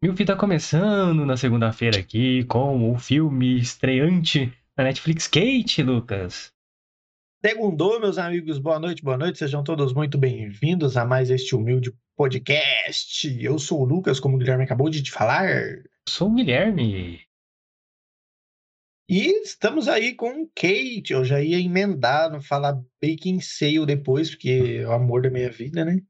Milfi tá começando na segunda-feira aqui com o filme estreante da Netflix Kate, Lucas. Segundou, meus amigos, boa noite, boa noite, sejam todos muito bem-vindos a mais este humilde podcast. Eu sou o Lucas, como o Guilherme acabou de te falar. Sou o Guilherme. E estamos aí com Kate. Eu já ia emendar, não falar Baking Sale depois, porque é o amor da minha vida, né?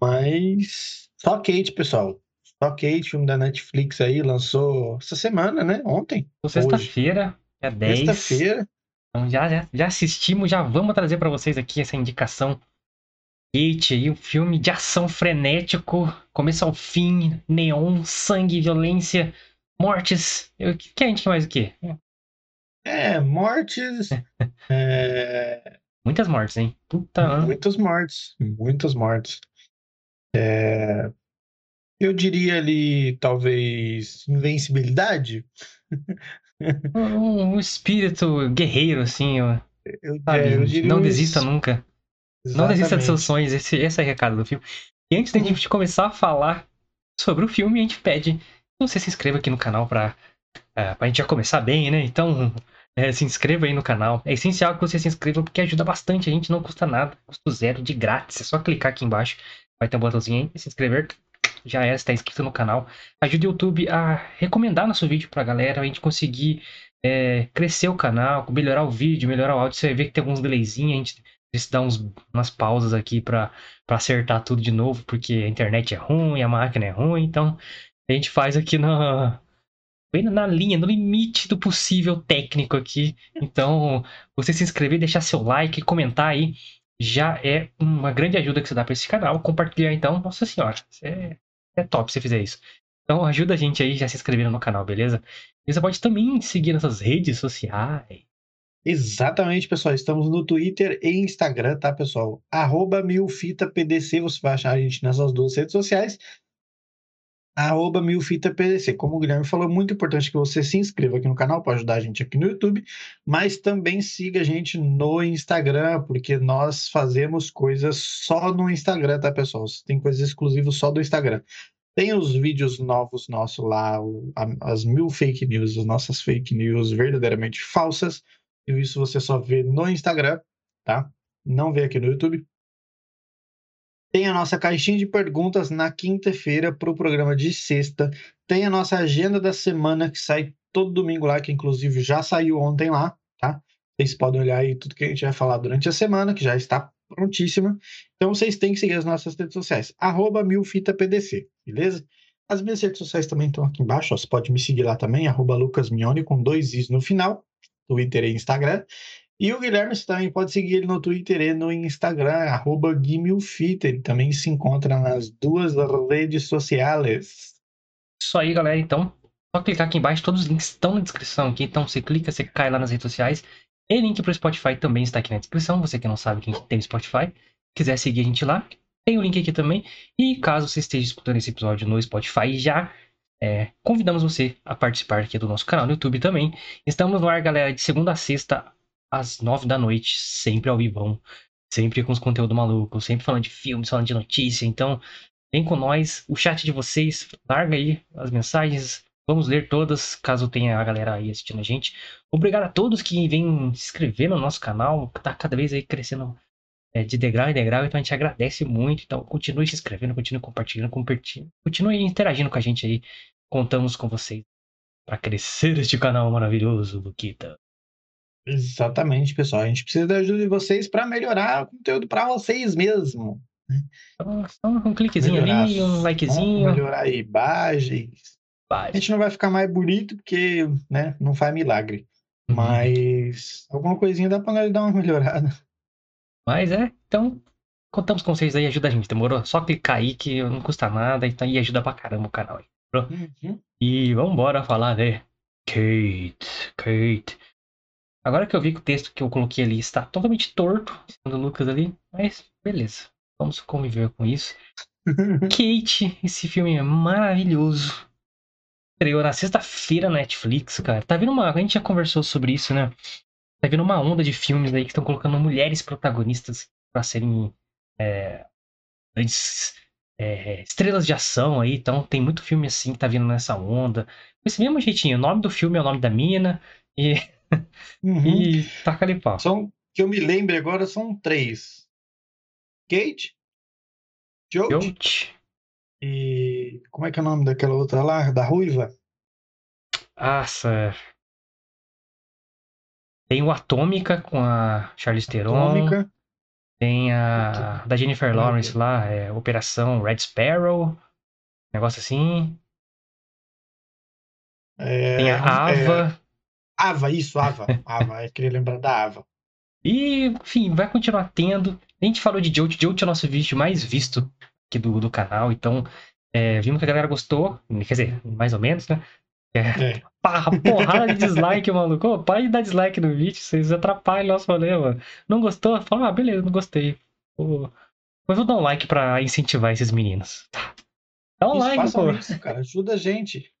Mas só Kate, pessoal. Só Kate, filme da Netflix aí, lançou essa semana, né? Ontem. Sexta-feira, é 10. Sexta-feira. Então já, já, já assistimos, já vamos trazer para vocês aqui essa indicação. Kate aí, um filme de ação frenético, começo ao fim, neon, sangue, violência, mortes. O que a gente quer mais o quê? É, mortes. é... Muitas mortes, hein? Puta. Muitas mortes. Muitas mortes. É... Eu diria ali, talvez, invencibilidade. um, um espírito guerreiro, assim, ó. Eu, é, eu não isso. desista nunca. Não desista dos seus sonhos. Esse, esse é o recado do filme. E antes da gente começar a falar sobre o filme, a gente pede que você se inscreva aqui no canal pra, é, pra gente já começar bem, né? Então, é, se inscreva aí no canal. É essencial que você se inscreva porque ajuda bastante. A gente não custa nada, custo zero, de grátis. É só clicar aqui embaixo. Vai ter um botãozinho aí, se inscrever. Já é, está inscrito no canal. Ajude o YouTube a recomendar nosso vídeo pra galera, a gente conseguir é, crescer o canal, melhorar o vídeo, melhorar o áudio. Você vai ver que tem alguns delayzinhos, a gente precisa dar uns, umas pausas aqui pra acertar tudo de novo, porque a internet é ruim, a máquina é ruim, então a gente faz aqui na, bem na linha, no limite do possível técnico aqui. Então, você se inscrever, deixar seu like, comentar aí, já é uma grande ajuda que você dá para esse canal. Compartilhar então, nossa senhora, é, é top se fizer isso. Então ajuda a gente aí já se inscrevendo no canal, beleza? E você pode também seguir nossas redes sociais. Exatamente, pessoal. Estamos no Twitter e Instagram, tá, pessoal? Arroba milfitapdc, você vai achar a gente nessas duas redes sociais. Arroba milfitapdc. Como o Guilherme falou, é muito importante que você se inscreva aqui no canal para ajudar a gente aqui no YouTube, mas também siga a gente no Instagram, porque nós fazemos coisas só no Instagram, tá, pessoal? Tem coisas exclusivas só do Instagram. Tem os vídeos novos nossos lá, as mil fake news, as nossas fake news verdadeiramente falsas. E isso você só vê no Instagram, tá? Não vê aqui no YouTube. Tem a nossa caixinha de perguntas na quinta-feira para o programa de sexta. Tem a nossa agenda da semana que sai todo domingo lá, que inclusive já saiu ontem lá, tá? Vocês podem olhar aí tudo que a gente vai falar durante a semana, que já está prontíssima. Então vocês têm que seguir as nossas redes sociais, arroba milfitapdc, beleza? As minhas redes sociais também estão aqui embaixo, ó, você pode me seguir lá também, arroba lucasmione, com dois is no final, Twitter e Instagram. E o Guilherme também pode seguir ele no Twitter e no Instagram, arroba ele também se encontra nas duas redes sociais. Isso aí, galera. Então, só clicar aqui embaixo, todos os links estão na descrição aqui. Então, você clica, você cai lá nas redes sociais. E link pro Spotify também está aqui na descrição. Você que não sabe que a gente tem Spotify, quiser seguir a gente lá, tem o link aqui também. E caso você esteja escutando esse episódio no Spotify já, é, convidamos você a participar aqui do nosso canal no YouTube também. Estamos no ar, galera, de segunda a sexta, às nove da noite, sempre ao vivo. Sempre com os conteúdos malucos, sempre falando de filmes, falando de notícia. Então, vem com nós, o chat de vocês, larga aí as mensagens, vamos ler todas, caso tenha a galera aí assistindo a gente. Obrigado a todos que vêm se inscrever no nosso canal, que tá cada vez aí crescendo é, de degrau em degrau, então a gente agradece muito. Então continue se inscrevendo, continue compartilhando, compartilhando, continue interagindo com a gente aí. Contamos com vocês para crescer este canal maravilhoso, Luquita. Exatamente, pessoal. A gente precisa da ajuda de vocês para melhorar o conteúdo para vocês mesmo. Então, só um cliquezinho Melhorar ali, um likezinho. Melhorar imagens. A gente não vai ficar mais bonito porque, né, não faz milagre. Uhum. Mas alguma coisinha dá para nós dar uma melhorada. Mas é, então contamos com vocês aí, ajuda a gente, demorou? Só clicar aí que não custa nada, então e ajuda pra caramba o canal aí. Uhum. E vambora falar de Kate, Kate. Agora que eu vi que o texto que eu coloquei ali está totalmente torto, do Lucas ali, mas beleza, vamos conviver com isso. Kate, esse filme é maravilhoso. Estreou na sexta-feira na Netflix, cara. Tá vindo uma. A gente já conversou sobre isso, né? Tá vindo uma onda de filmes aí que estão colocando mulheres protagonistas pra serem é, grandes é, estrelas de ação aí, então tem muito filme assim que tá vindo nessa onda. Esse mesmo jeitinho, o nome do filme é o nome da mina e. Uhum. e taca ali pau. São, que eu me lembre agora são três: Kate, Jote, e. Como é que é o nome daquela outra lá? Da Ruiva? Nossa. Tem o Atômica com a Charlize Theron. Atômica. Tem a da Jennifer Lawrence lá, é, Operação Red Sparrow. Negócio assim. É, Tem a é, Ava. Ava, isso, Ava. Ava, eu queria lembrar da Ava. E, enfim, vai continuar tendo. A gente falou de Jolt. Jolt é o nosso vídeo mais visto aqui do, do canal, então é, vimos que a galera gostou. Quer dizer, mais ou menos, né? É. é. Parra, porrada de dislike, maluco. Ô, para de dar dislike no vídeo, vocês atrapalham o nosso rolê, mano. Não gostou? Fala, ah, beleza, não gostei. Pô. Mas vou dar um like pra incentivar esses meninos. Dá um isso, like, pô. Isso, cara. Ajuda a gente.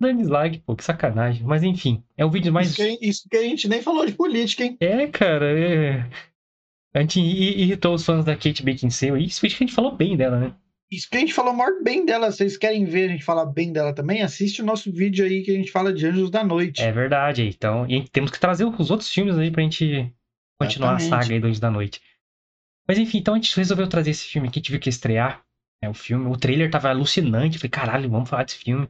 Dá dislike, pô, que sacanagem. Mas enfim, é o vídeo mais. Isso que, isso que a gente nem falou de política, hein? É, cara, é. A gente irritou os fãs da Kate Beckinsale. Isso que a gente falou bem dela, né? Isso que a gente falou maior bem dela. Vocês querem ver a gente falar bem dela também? Assiste o nosso vídeo aí que a gente fala de Anjos da Noite. É verdade. Então, e temos que trazer os outros filmes aí pra gente continuar Exatamente. a saga aí do Anjos da Noite. Mas enfim, então a gente resolveu trazer esse filme aqui. Tive que estrear né, o filme. O trailer tava alucinante. Falei, caralho, vamos falar desse filme.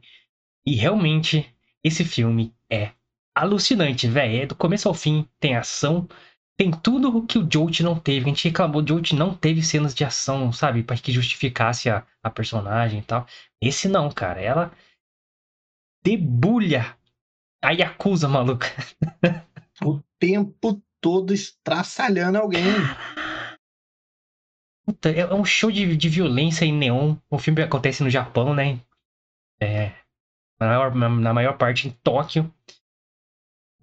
E realmente, esse filme é alucinante, velho. É do começo ao fim. Tem ação, tem tudo o que o Jolt não teve. A gente reclamou, o Jolt não teve cenas de ação, sabe? Para que justificasse a, a personagem e tal. Esse não, cara. Ela debulha a Yakuza, maluca. o tempo todo estraçalhando alguém. Puta, é um show de, de violência em neon. O filme acontece no Japão, né? É, na maior, na maior parte em Tóquio.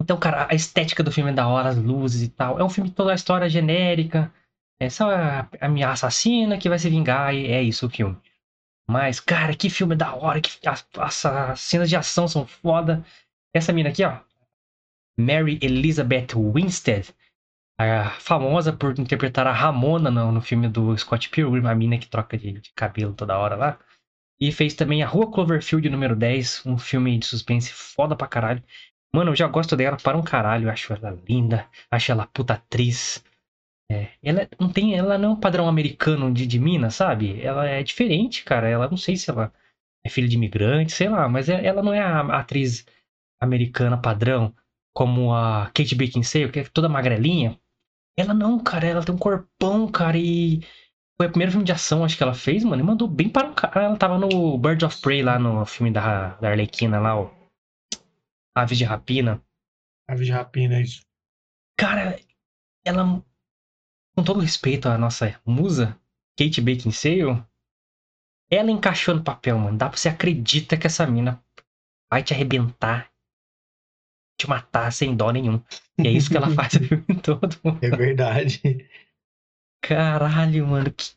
Então, cara, a estética do filme é da hora, as luzes e tal. É um filme toda a história genérica. É só a, a minha assassina que vai se vingar e é isso o filme. Mas, cara, que filme da hora. Que, as, as, as cenas de ação são foda. Essa mina aqui, ó. Mary Elizabeth Winstead. A, famosa por interpretar a Ramona no, no filme do Scott Pilgrim, a mina que troca de, de cabelo toda hora lá. E fez também A Rua Cloverfield número 10, um filme de suspense foda pra caralho. Mano, eu já gosto dela para um caralho. Acho ela linda. Acho ela puta atriz. É, ela não tem, ela não é um padrão americano de, de mina, sabe? Ela é diferente, cara. Ela não sei se ela é filha de imigrante, sei lá, mas é, ela não é a atriz americana padrão como a Kate Beckinsale, que é toda magrelinha. Ela não, cara, ela tem um corpão, cara, e foi o primeiro filme de ação, acho que ela fez, mano, e mandou bem para um cara. Ela tava no Bird of Prey lá no filme da, da Arlequina lá, ó. Aves de Rapina. Aves de Rapina, é isso. Cara, ela, com todo respeito à nossa musa, Kate Beckinsale, ela encaixou no papel, mano. Dá pra você acreditar que essa mina vai te arrebentar, te matar sem dó nenhum. E é isso que ela faz o filme todo. Mano. É verdade. Caralho, mano. Que...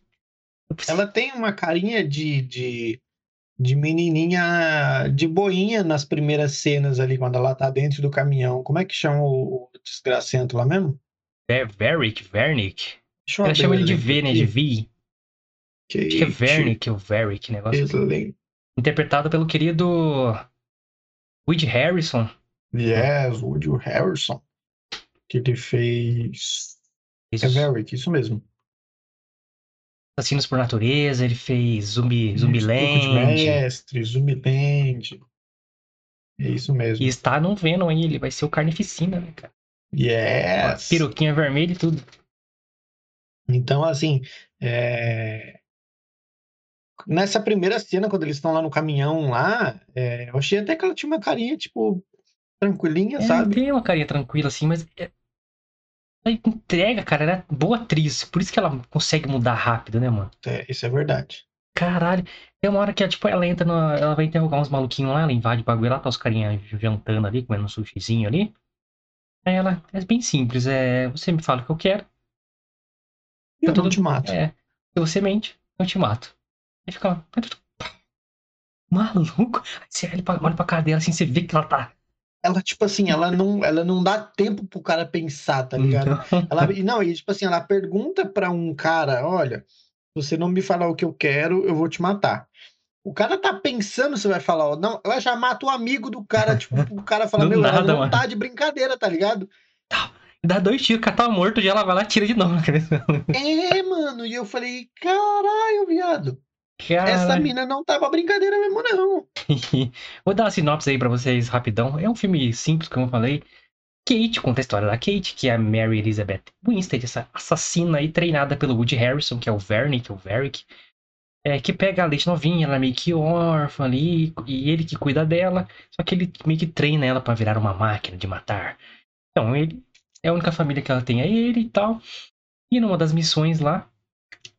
Ela tem uma carinha de, de de menininha de boinha nas primeiras cenas ali, quando ela tá dentro do caminhão. Como é que chama o, desgracento lá mesmo? É Verick, Vernick. Ela chama ele de V, né? De V. Que Acho que é Vernick ou Verick, negócio. Assim. Interpretado pelo querido Woody Harrison. Yes, Woody Harrison. Que ele fez. Isso. É Verick, isso mesmo. Assassinos por Natureza, ele fez Zumbi, Zumbiland. Mestre, Zumbiland. É isso mesmo. E está no Venom aí, ele vai ser o Carnificina, né, cara? Yes! Peruquinha vermelha e tudo. Então, assim, é... nessa primeira cena, quando eles estão lá no caminhão lá, é... eu achei até que ela tinha uma carinha, tipo, tranquilinha, é, sabe? Tem uma carinha tranquila, assim, mas é, entrega, cara, ela é boa atriz. Por isso que ela consegue mudar rápido, né, mano? É, isso é verdade. Caralho. Tem uma hora que, tipo, ela entra Ela vai interrogar uns maluquinhos lá, ela invade o bagulho lá, tá os carinhas jantando ali, comendo um sushizinho ali. Aí ela. É bem simples, é. Você me fala o que eu quero. Eu não te mato. É. Se você mente, eu te mato. Aí fica. Maluco. Aí você olha pra cara dela assim, você vê que ela tá ela, tipo assim, ela não, ela não dá tempo pro cara pensar, tá ligado? Ela, não, e tipo assim, ela pergunta pra um cara, olha, Se você não me falar o que eu quero, eu vou te matar. O cara tá pensando se vai falar, ó, não, eu já mato o amigo do cara, tipo, o cara fala, meu, nada, ela não mano. tá de brincadeira, tá ligado? Tá. Dá dois tiros, o cara tá morto, já ela vai lá e tira de novo. É, mano, e eu falei, caralho, viado. Caralho. Essa mina não tava tá brincadeira mesmo, não. Vou dar uma sinopse aí pra vocês rapidão. É um filme simples, como eu falei. Kate, conta a história da Kate, que é a Mary Elizabeth Winstead, essa assassina aí treinada pelo Woody Harrison, que é o Vernick, que é o Varric é, que pega a leite novinha, ela é meio que órfã ali, e ele que cuida dela, só que ele meio que treina ela para virar uma máquina de matar. Então, ele é a única família que ela tem, é ele e tal. E numa das missões lá,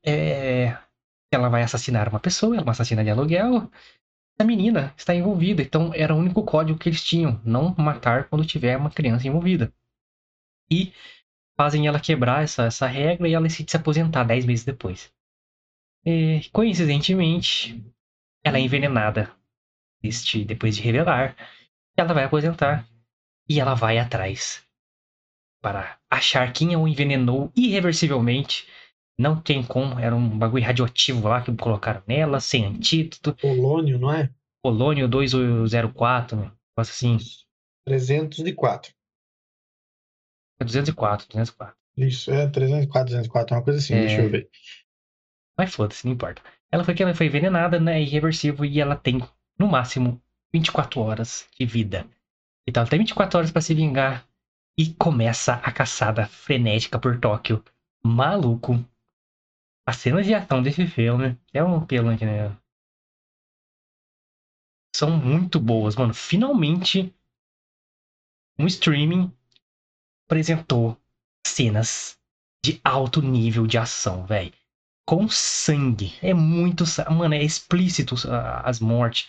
é, ela vai assassinar uma pessoa, ela é uma assassina de aluguel. A menina está envolvida, então era o único código que eles tinham, não matar quando tiver uma criança envolvida. E fazem ela quebrar essa, essa regra e ela decide se aposentar 10 meses depois. E, coincidentemente, ela é envenenada este, depois de revelar. Ela vai aposentar e ela vai atrás para achar quem a envenenou irreversivelmente. Não tem como, era um bagulho radioativo lá que colocaram nela, sem antídoto. Polônio, não é? Polônio 204, né? Negócio assim. 304. É 204, 204. Isso, é 304, 204, uma coisa assim, é... deixa eu ver. Mas foda-se, não importa. Ela foi que ela foi envenenada, né? Irreversível e ela tem, no máximo, 24 horas de vida. Então ela tem 24 horas para se vingar. E começa a caçada frenética por Tóquio. Maluco. As cenas de ação desse filme é um pelo aqui, né? São muito boas, mano. Finalmente, um streaming apresentou cenas de alto nível de ação, velho com sangue. É muito. Mano, é explícito as mortes.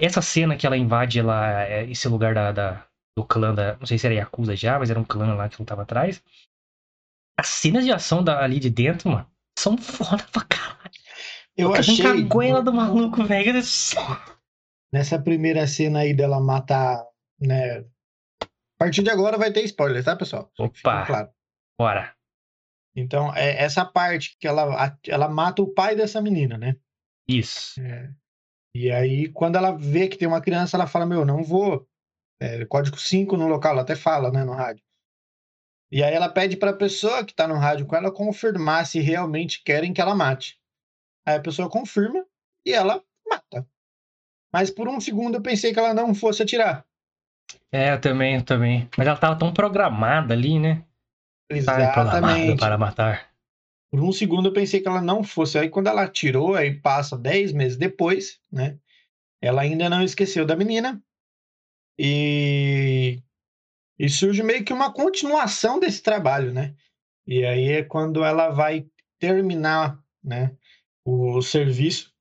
Essa cena que ela invade ela, é, esse lugar da, da, do clã da. Não sei se era Yakuza já, mas era um clã lá que lutava atrás. As cenas de ação da, ali de dentro, mano, são foda pra caralho. Eu achei. A goela do maluco, velho. Nessa primeira cena aí dela matar, né? A partir de agora vai ter spoiler, tá, pessoal? Opa! Claro. Bora. Então, é essa parte que ela, ela mata o pai dessa menina, né? Isso. É. E aí, quando ela vê que tem uma criança, ela fala: Meu, não vou. É, código 5 no local, ela até fala, né, no rádio. E aí ela pede para a pessoa que está no rádio com ela confirmar se realmente querem que ela mate. Aí a pessoa confirma e ela mata. Mas por um segundo eu pensei que ela não fosse atirar. É, eu também, eu também. Mas ela tava tão programada ali, né? Exatamente. Para matar. Por um segundo eu pensei que ela não fosse. Aí quando ela tirou, aí passa 10 meses depois, né? Ela ainda não esqueceu da menina. E, e surge meio que uma continuação desse trabalho, né? E aí é quando ela vai terminar, né? O serviço.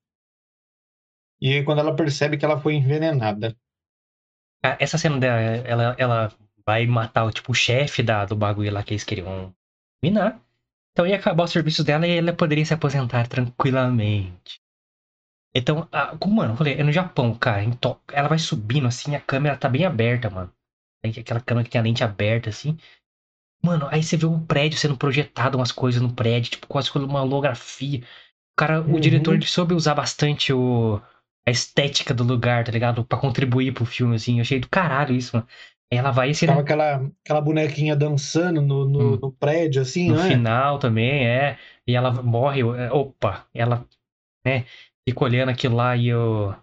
E aí quando ela percebe que ela foi envenenada. Ah, essa cena dela, ela, ela vai matar tipo, o chefe da, do bagulho lá que eles queriam minar. Então ia acabar o serviço dela e ela poderia se aposentar tranquilamente. Então, a, mano, eu falei, é no Japão, cara. Ela vai subindo assim, a câmera tá bem aberta, mano. Aquela câmera que tem a lente aberta, assim. Mano, aí você vê um prédio sendo projetado, umas coisas no prédio, tipo, quase como uma holografia. O cara, uhum. o diretor, ele soube usar bastante o, a estética do lugar, tá ligado? Pra contribuir pro filme, assim. Eu achei do caralho isso, mano. Ela vai se. Tava aquela, aquela bonequinha dançando no, no, hum. no prédio, assim, no não é? final também, é. E ela morre. É, opa, ela, né? Fica olhando aquilo lá e o.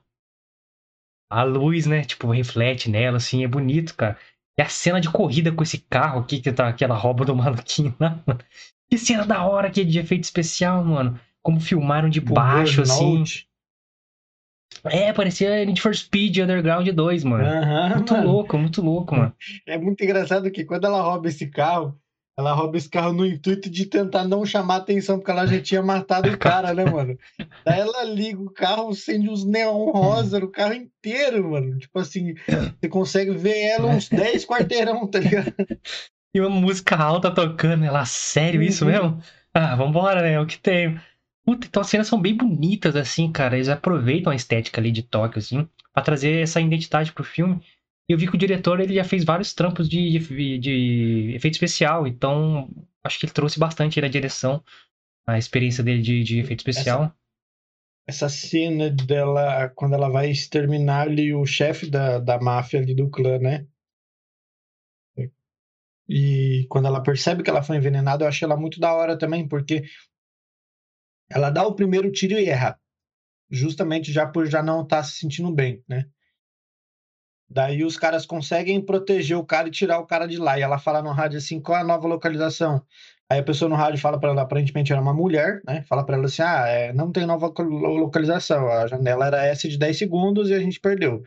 A luz, né? Tipo, reflete nela, assim, é bonito, cara. E a cena de corrida com esse carro aqui, que tá aquela roupa do maluquinho lá, mano. Que cena da hora que é de efeito especial, mano. Como filmaram de baixo, assim. É, parecia Need for Speed Underground 2, mano. Uhum, muito mano. louco, muito louco, mano. É muito engraçado que quando ela rouba esse carro, ela rouba esse carro no intuito de tentar não chamar atenção, porque ela já tinha matado o cara, né, mano? Daí ela liga o carro, acende uns neon rosa no carro inteiro, mano. Tipo assim, você consegue ver ela uns 10 quarteirão, tá ligado? E uma música alta tocando, ela, sério isso uhum. mesmo? Ah, vambora, né? É o que tem. Puta, então as cenas são bem bonitas, assim, cara. Eles aproveitam a estética ali de Tóquio, assim, pra trazer essa identidade pro filme. E eu vi que o diretor, ele já fez vários trampos de, de, de efeito especial, então acho que ele trouxe bastante na direção a experiência dele de, de efeito especial. Essa, essa, cena dela, quando ela vai exterminar ali o chefe da, da máfia ali do clã, né? E quando ela percebe que ela foi envenenada, eu achei ela muito da hora também, porque ela dá o primeiro tiro e erra. Justamente já por já não estar tá se sentindo bem, né? Daí os caras conseguem proteger o cara e tirar o cara de lá. E ela fala no rádio assim: qual é a nova localização? Aí a pessoa no rádio fala para ela, aparentemente era uma mulher, né? Fala para ela assim: ah, é, não tem nova localização. A janela era essa de 10 segundos e a gente perdeu.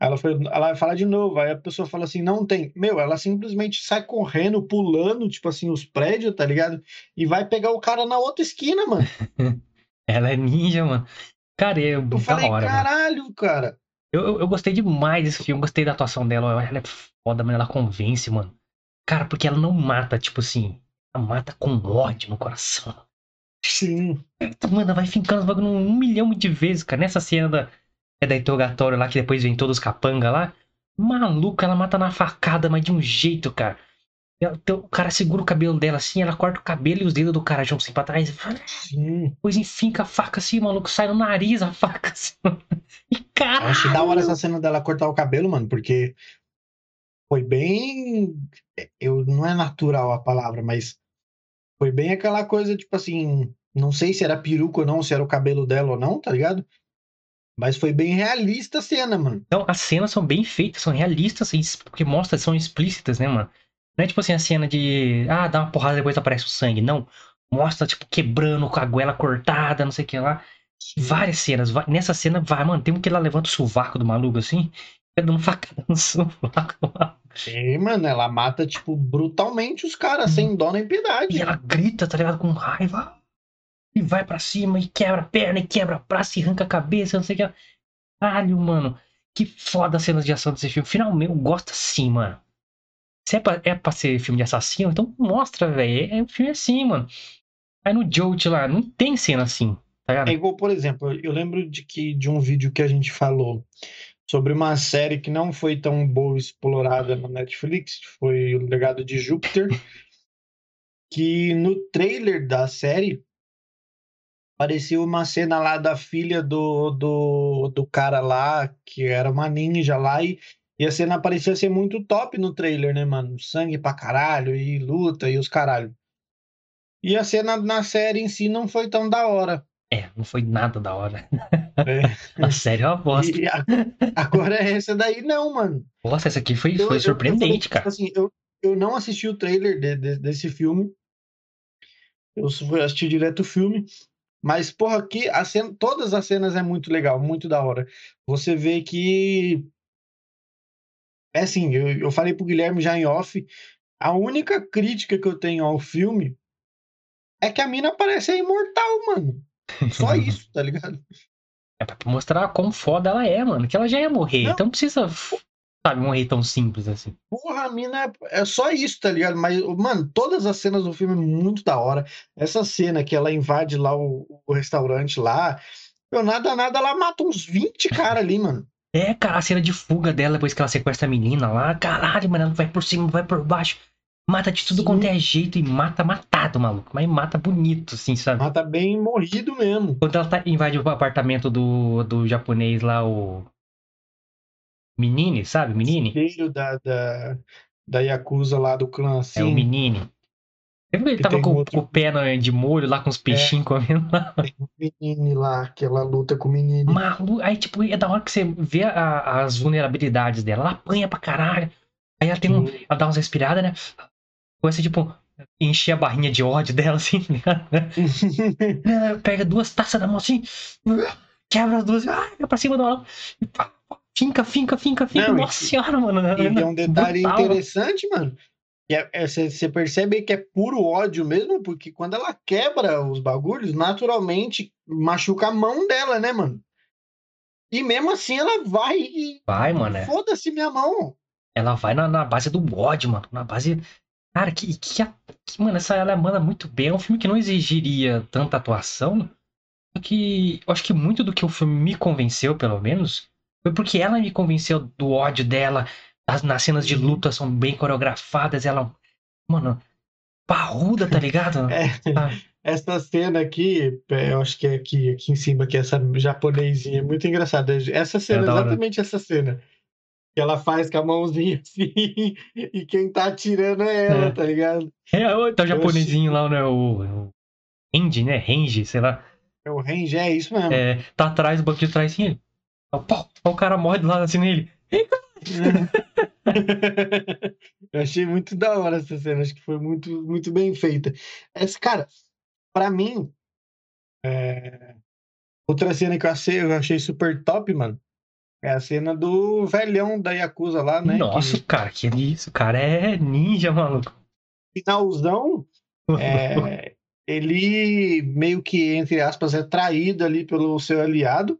Ela, foi, ela vai falar de novo, aí a pessoa fala assim, não tem. Meu, ela simplesmente sai correndo, pulando, tipo assim, os prédios, tá ligado? E vai pegar o cara na outra esquina, mano. ela é ninja, mano. Cara, é eu falei, hora, caralho, mano. cara. Eu, eu, eu, gostei demais desse filme, gostei da atuação dela. Ela é foda, mano, ela convence, mano. Cara, porque ela não mata, tipo assim, ela mata com ódio no coração. Sim. Mano, vai fincando os bagulho um milhão de vezes, cara. Nessa cena da, é da interrogatório lá, que depois vem todos os capanga lá. Maluco, ela mata na facada, mas de um jeito, cara. Então, o cara segura o cabelo dela assim, ela corta o cabelo e os dedos do cara juntam assim pra trás. Sim. Depois enfinca a faca assim, maluco, sai no nariz a faca assim. E caralho. Acho da hora essa cena dela cortar o cabelo, mano, porque foi bem. Eu, não é natural a palavra, mas foi bem aquela coisa, tipo assim. Não sei se era peruca ou não, se era o cabelo dela ou não, tá ligado? Mas foi bem realista a cena, mano. Então, as cenas são bem feitas, são realistas, porque mostra, são explícitas, né, mano? Não é tipo assim a cena de. Ah, dá uma porrada e depois aparece o sangue. Não. Mostra, tipo, quebrando com a goela cortada, não sei o que lá. Várias cenas. Nessa cena, vai, mano, tem um que ela levanta o sovaco do maluco assim. Dando uma facada no sovaco. Sim, mano, ela mata, tipo, brutalmente os caras, sem dó nem piedade. E ela grita, tá ligado? Com raiva e vai para cima e quebra a perna e quebra a braço e arranca a cabeça, não sei o que. Caralho, mano. Que foda as cenas de ação desse filme. Finalmente, eu gosto assim, mano. Se é pra, é pra ser filme de assassino, então mostra, velho. É, é um filme assim, mano. Aí no Jolt lá, não tem cena assim? É igual, por exemplo, eu lembro de que de um vídeo que a gente falou sobre uma série que não foi tão boa explorada na Netflix, foi o Legado de Júpiter, que no trailer da série Parecia uma cena lá da filha do, do, do cara lá, que era uma ninja lá, e, e a cena parecia ser muito top no trailer, né, mano? Sangue pra caralho, e luta, e os caralho. E a cena na série em si não foi tão da hora. É, não foi nada da hora. É. a série é uma bosta. Agora essa daí não, mano. Nossa, essa aqui foi, eu, foi surpreendente, eu, eu cara. Assim, eu, eu não assisti o trailer de, de, desse filme. Eu fui assistir direto o filme. Mas, porra, aqui a cena, todas as cenas é muito legal, muito da hora. Você vê que. É assim, eu, eu falei pro Guilherme já em off. A única crítica que eu tenho ao filme é que a mina parece imortal, mano. Só isso, tá ligado? É pra mostrar quão foda ela é, mano. Que ela já ia morrer. Não. Então precisa sabe, morrer tão simples assim. Porra, a mina é, é só isso, tá ligado? Mas, mano, todas as cenas do filme é muito da hora. Essa cena que ela invade lá o, o restaurante lá, eu nada, nada, ela mata uns 20 caras ali, mano. É, cara, a cena de fuga dela depois que ela sequestra a menina lá, caralho, mano, ela vai por cima, vai por baixo. Mata de tudo Sim. quanto é jeito e mata matado, maluco. Mas mata bonito, assim, sabe? Mata bem morrido mesmo. Quando ela tá, invade o apartamento do, do japonês lá, o Menine, sabe? Menine? Filho da, da, da Yakuza lá do clã, assim. É o Menine. Lembra que ele tava com, outro... com, o pé de molho lá com os peixinhos é, comendo lá? Tem o menine lá, que ela luta com o menino. Malu... Aí, tipo, é da hora que você vê a, as vulnerabilidades dela. Ela apanha pra caralho. Aí ela tem um. Ela dá umas respiradas, né? Começa, tipo, encher a barrinha de ódio dela, assim, tá Pega duas taças da mão assim, quebra as duas, ah, pra cima da hora. E pá, Finca, finca, finca, finca. Não, Nossa e, senhora, mano. E é um detalhe brutal, interessante, mano. Você é, é, percebe que é puro ódio mesmo, porque quando ela quebra os bagulhos, naturalmente machuca a mão dela, né, mano? E mesmo assim ela vai e. Vai, mano. É. Foda-se minha mão. Ela vai na, na, base do ódio, mano. Na base. Cara, que, que, que. Mano, essa ela manda muito bem. É um filme que não exigiria tanta atuação. Que eu acho que muito do que o filme me convenceu, pelo menos, foi porque ela me convenceu do ódio dela. As, nas cenas de luta são bem coreografadas. Ela. Mano, parruda, tá ligado? É, essa cena aqui, é, eu acho que é aqui, aqui em cima, que é essa japonesinha, é muito engraçada. Essa cena, é exatamente essa cena. Que ela faz com a mãozinha assim, e quem tá atirando é ela, é. tá ligado? É, tá o japonesinho lá, né? O, o Range, né? Range, sei lá. É o Range, é isso mesmo. É, tá atrás, o banco de trás, assim, ele. o cara morre do lado assim nele. eu achei muito da hora essa cena, acho que foi muito, muito bem feita. Esse, cara, para mim, é... outra cena que eu achei, eu achei super top, mano, é a cena do velhão da Yakuza lá, né? Nossa, que... cara, que isso, o cara é ninja, maluco. Finalzão, é... ele meio que, entre aspas, é traído ali pelo seu aliado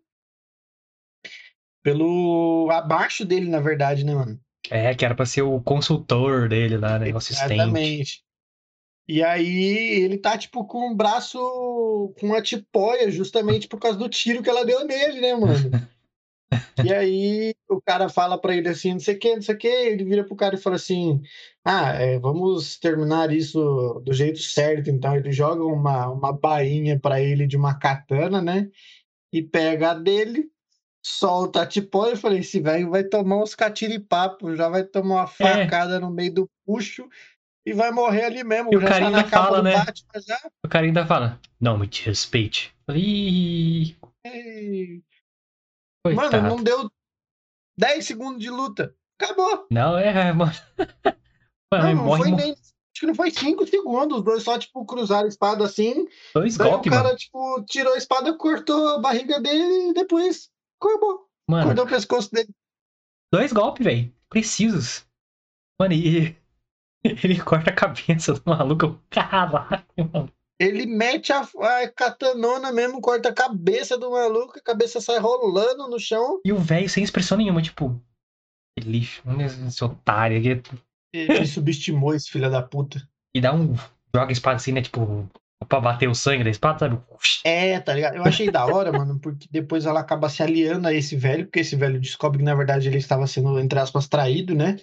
pelo abaixo dele, na verdade, né, mano? É, que era pra ser o consultor dele lá, né? O assistente. Exatamente. E aí ele tá, tipo, com o braço com uma tipóia, justamente por causa do tiro que ela deu nele, né, mano? e aí o cara fala pra ele assim, não sei o que, não sei o que, ele vira pro cara e fala assim, ah, é, vamos terminar isso do jeito certo, então ele joga uma, uma bainha pra ele de uma katana, né? E pega a dele, solta a tipóia, eu falei, esse velho vai tomar uns catiripapos, já vai tomar uma é. facada é. no meio do puxo e vai morrer ali mesmo. E o cara tá ainda fala, né? Batman, o cara ainda fala, não me respeite. Ih... Mano, não deu 10 segundos de luta. Acabou. Não, é, é mano. mano não, não foi nem. Acho que não foi 5 segundos. Os dois só, tipo, cruzaram a espada assim. Dois golpes, O cara, mano. tipo, tirou a espada, cortou a barriga dele e depois Acabou. Mano. Cortou o pescoço dele. Dois golpes, velho. Precisos. Mano, e. Ele corta a cabeça do maluco. Caralho, mano. Ele mete a, a katanona mesmo, corta a cabeça do maluco, a cabeça sai rolando no chão. E o velho sem expressão nenhuma, tipo. Que lixo, esse otário aqui. Ele subestimou esse filho da puta. E dá um. Joga a espada assim, né? Tipo, pra bater o sangue da espada, sabe? É, tá ligado? Eu achei da hora, mano, porque depois ela acaba se aliando a esse velho, porque esse velho descobre que, na verdade, ele estava sendo, entre aspas, traído, né?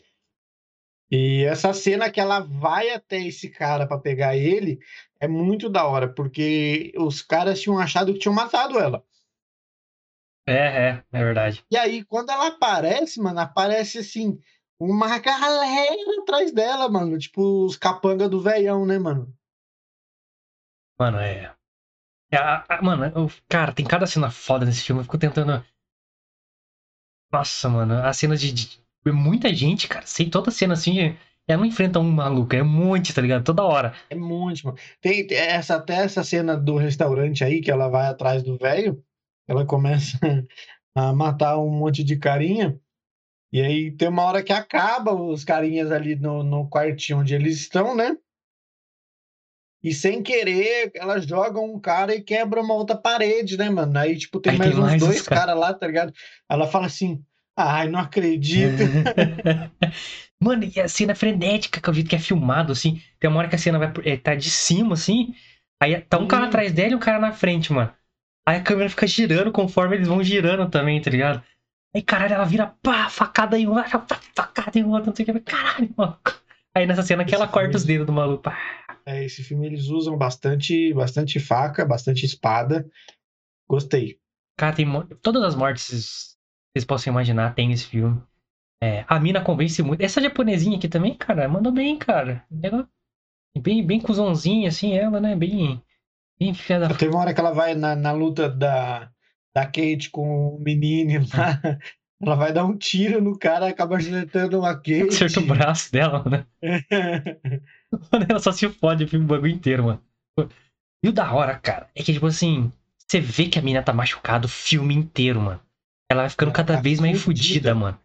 E essa cena que ela vai até esse cara para pegar ele é muito da hora, porque os caras tinham achado que tinham matado ela. É, é, é verdade. E aí, quando ela aparece, mano, aparece assim, uma galera atrás dela, mano. Tipo, os capanga do velhão, né, mano? Mano, é. é a, a, mano, eu, cara, tem cada cena foda nesse filme. Eu fico tentando. Nossa, mano, a cena de, de muita gente, cara. Sei toda cena assim. Ela não enfrenta um maluco, é um monte, tá ligado? Toda hora. É monte, mano. Tem essa, até essa cena do restaurante aí, que ela vai atrás do velho. Ela começa a matar um monte de carinha. E aí tem uma hora que acaba os carinhas ali no, no quartinho onde eles estão, né? E sem querer, ela joga um cara e quebra uma outra parede, né, mano? Aí, tipo, tem Aí mais tem uns mais dois caras cara lá, tá ligado? Ela fala assim: ai, não acredito. mano, e a cena frenética, que o jeito que é filmado, assim. Tem uma hora que a cena vai é, tá de cima, assim. Aí tá um hum. cara atrás dela e um cara na frente, mano. Aí a câmera fica girando conforme eles vão girando também, tá ligado? Aí, caralho, ela vira, pá, facada em um, facada em outro, não sei o que. Caralho, mano. Aí nessa cena que ela corta os dedos do maluco, pá. É, esse filme eles usam bastante, bastante faca, bastante espada. Gostei. Cara, tem todas as mortes vocês possam imaginar tem nesse filme. É, a mina convence muito. Essa japonesinha aqui também, cara, mandou bem, cara. Ela, bem, bem cuzãozinha, assim, ela, né? Bem. Bem da... Teve uma hora que ela vai na, na luta da, da Kate com o menino lá. Ela vai dar um tiro no cara, acaba acertando uma Kate. Acerta o braço dela, né? ela só se fode o filme bagulho inteiro, mano. E o da hora, cara, é que, tipo assim, você vê que a mina tá machucada o filme inteiro, mano. Ela vai ficando cada tá vez mais fodida, mano.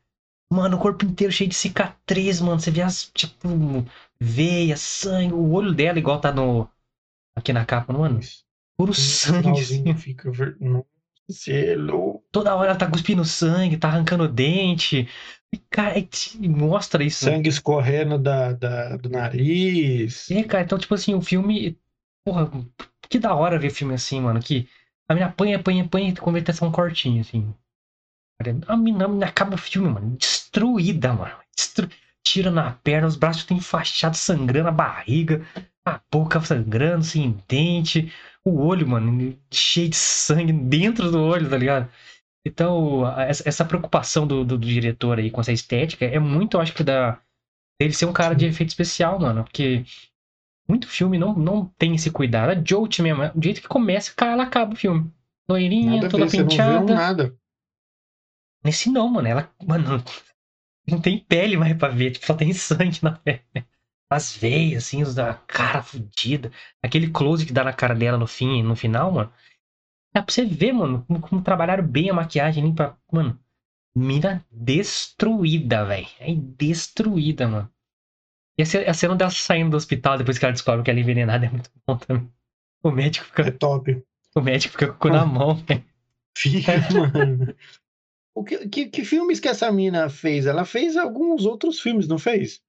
Mano, o corpo inteiro cheio de cicatriz, mano. Você vê as, tipo, veia, sangue, o olho dela igual tá no. Aqui na capa, mano. Puro sangue. Assim. Fica ver... Cielo. Toda hora ela tá cuspindo sangue, tá arrancando dente. E, cara, mostra isso. Sangue escorrendo da, da, do nariz. É, cara, então, tipo assim, o filme. Porra, que da hora ver filme assim, mano. Que a mina apanha, apanha, apanha e converte um cortinho, assim. A mina, a mina acaba o filme, mano. Destruída, mano. Destru... Tira na perna, os braços têm enfaixados, sangrando a barriga. A boca sangrando, sem dente, o olho, mano, cheio de sangue dentro do olho, tá ligado? Então, essa preocupação do, do, do, diretor aí com essa estética é muito, eu acho que, da ele ser um cara de efeito especial, mano. Porque muito filme não, não tem esse cuidado. A Jolt mesmo, o jeito que começa, ela acaba o filme. Loirinha, nada toda ver, penteada. Não nada. Nesse não, mano. Ela, mano, não tem pele mais pra ver, tipo, só tem sangue na pele. As veias, assim, a cara fodida. Aquele close que dá na cara dela no fim, no final, mano. Dá pra você ver, mano, como, como trabalharam bem a maquiagem ali pra. Mano, mina destruída, velho. É destruída, mano. E a cena dela saindo do hospital depois que ela descobre que ela é envenenada é muito bom também. O médico fica. É top. O médico fica com o cu na mão, velho. Fica, mano. O que, que, que, filmes que essa mina fez? Ela fez alguns outros filmes, não fez?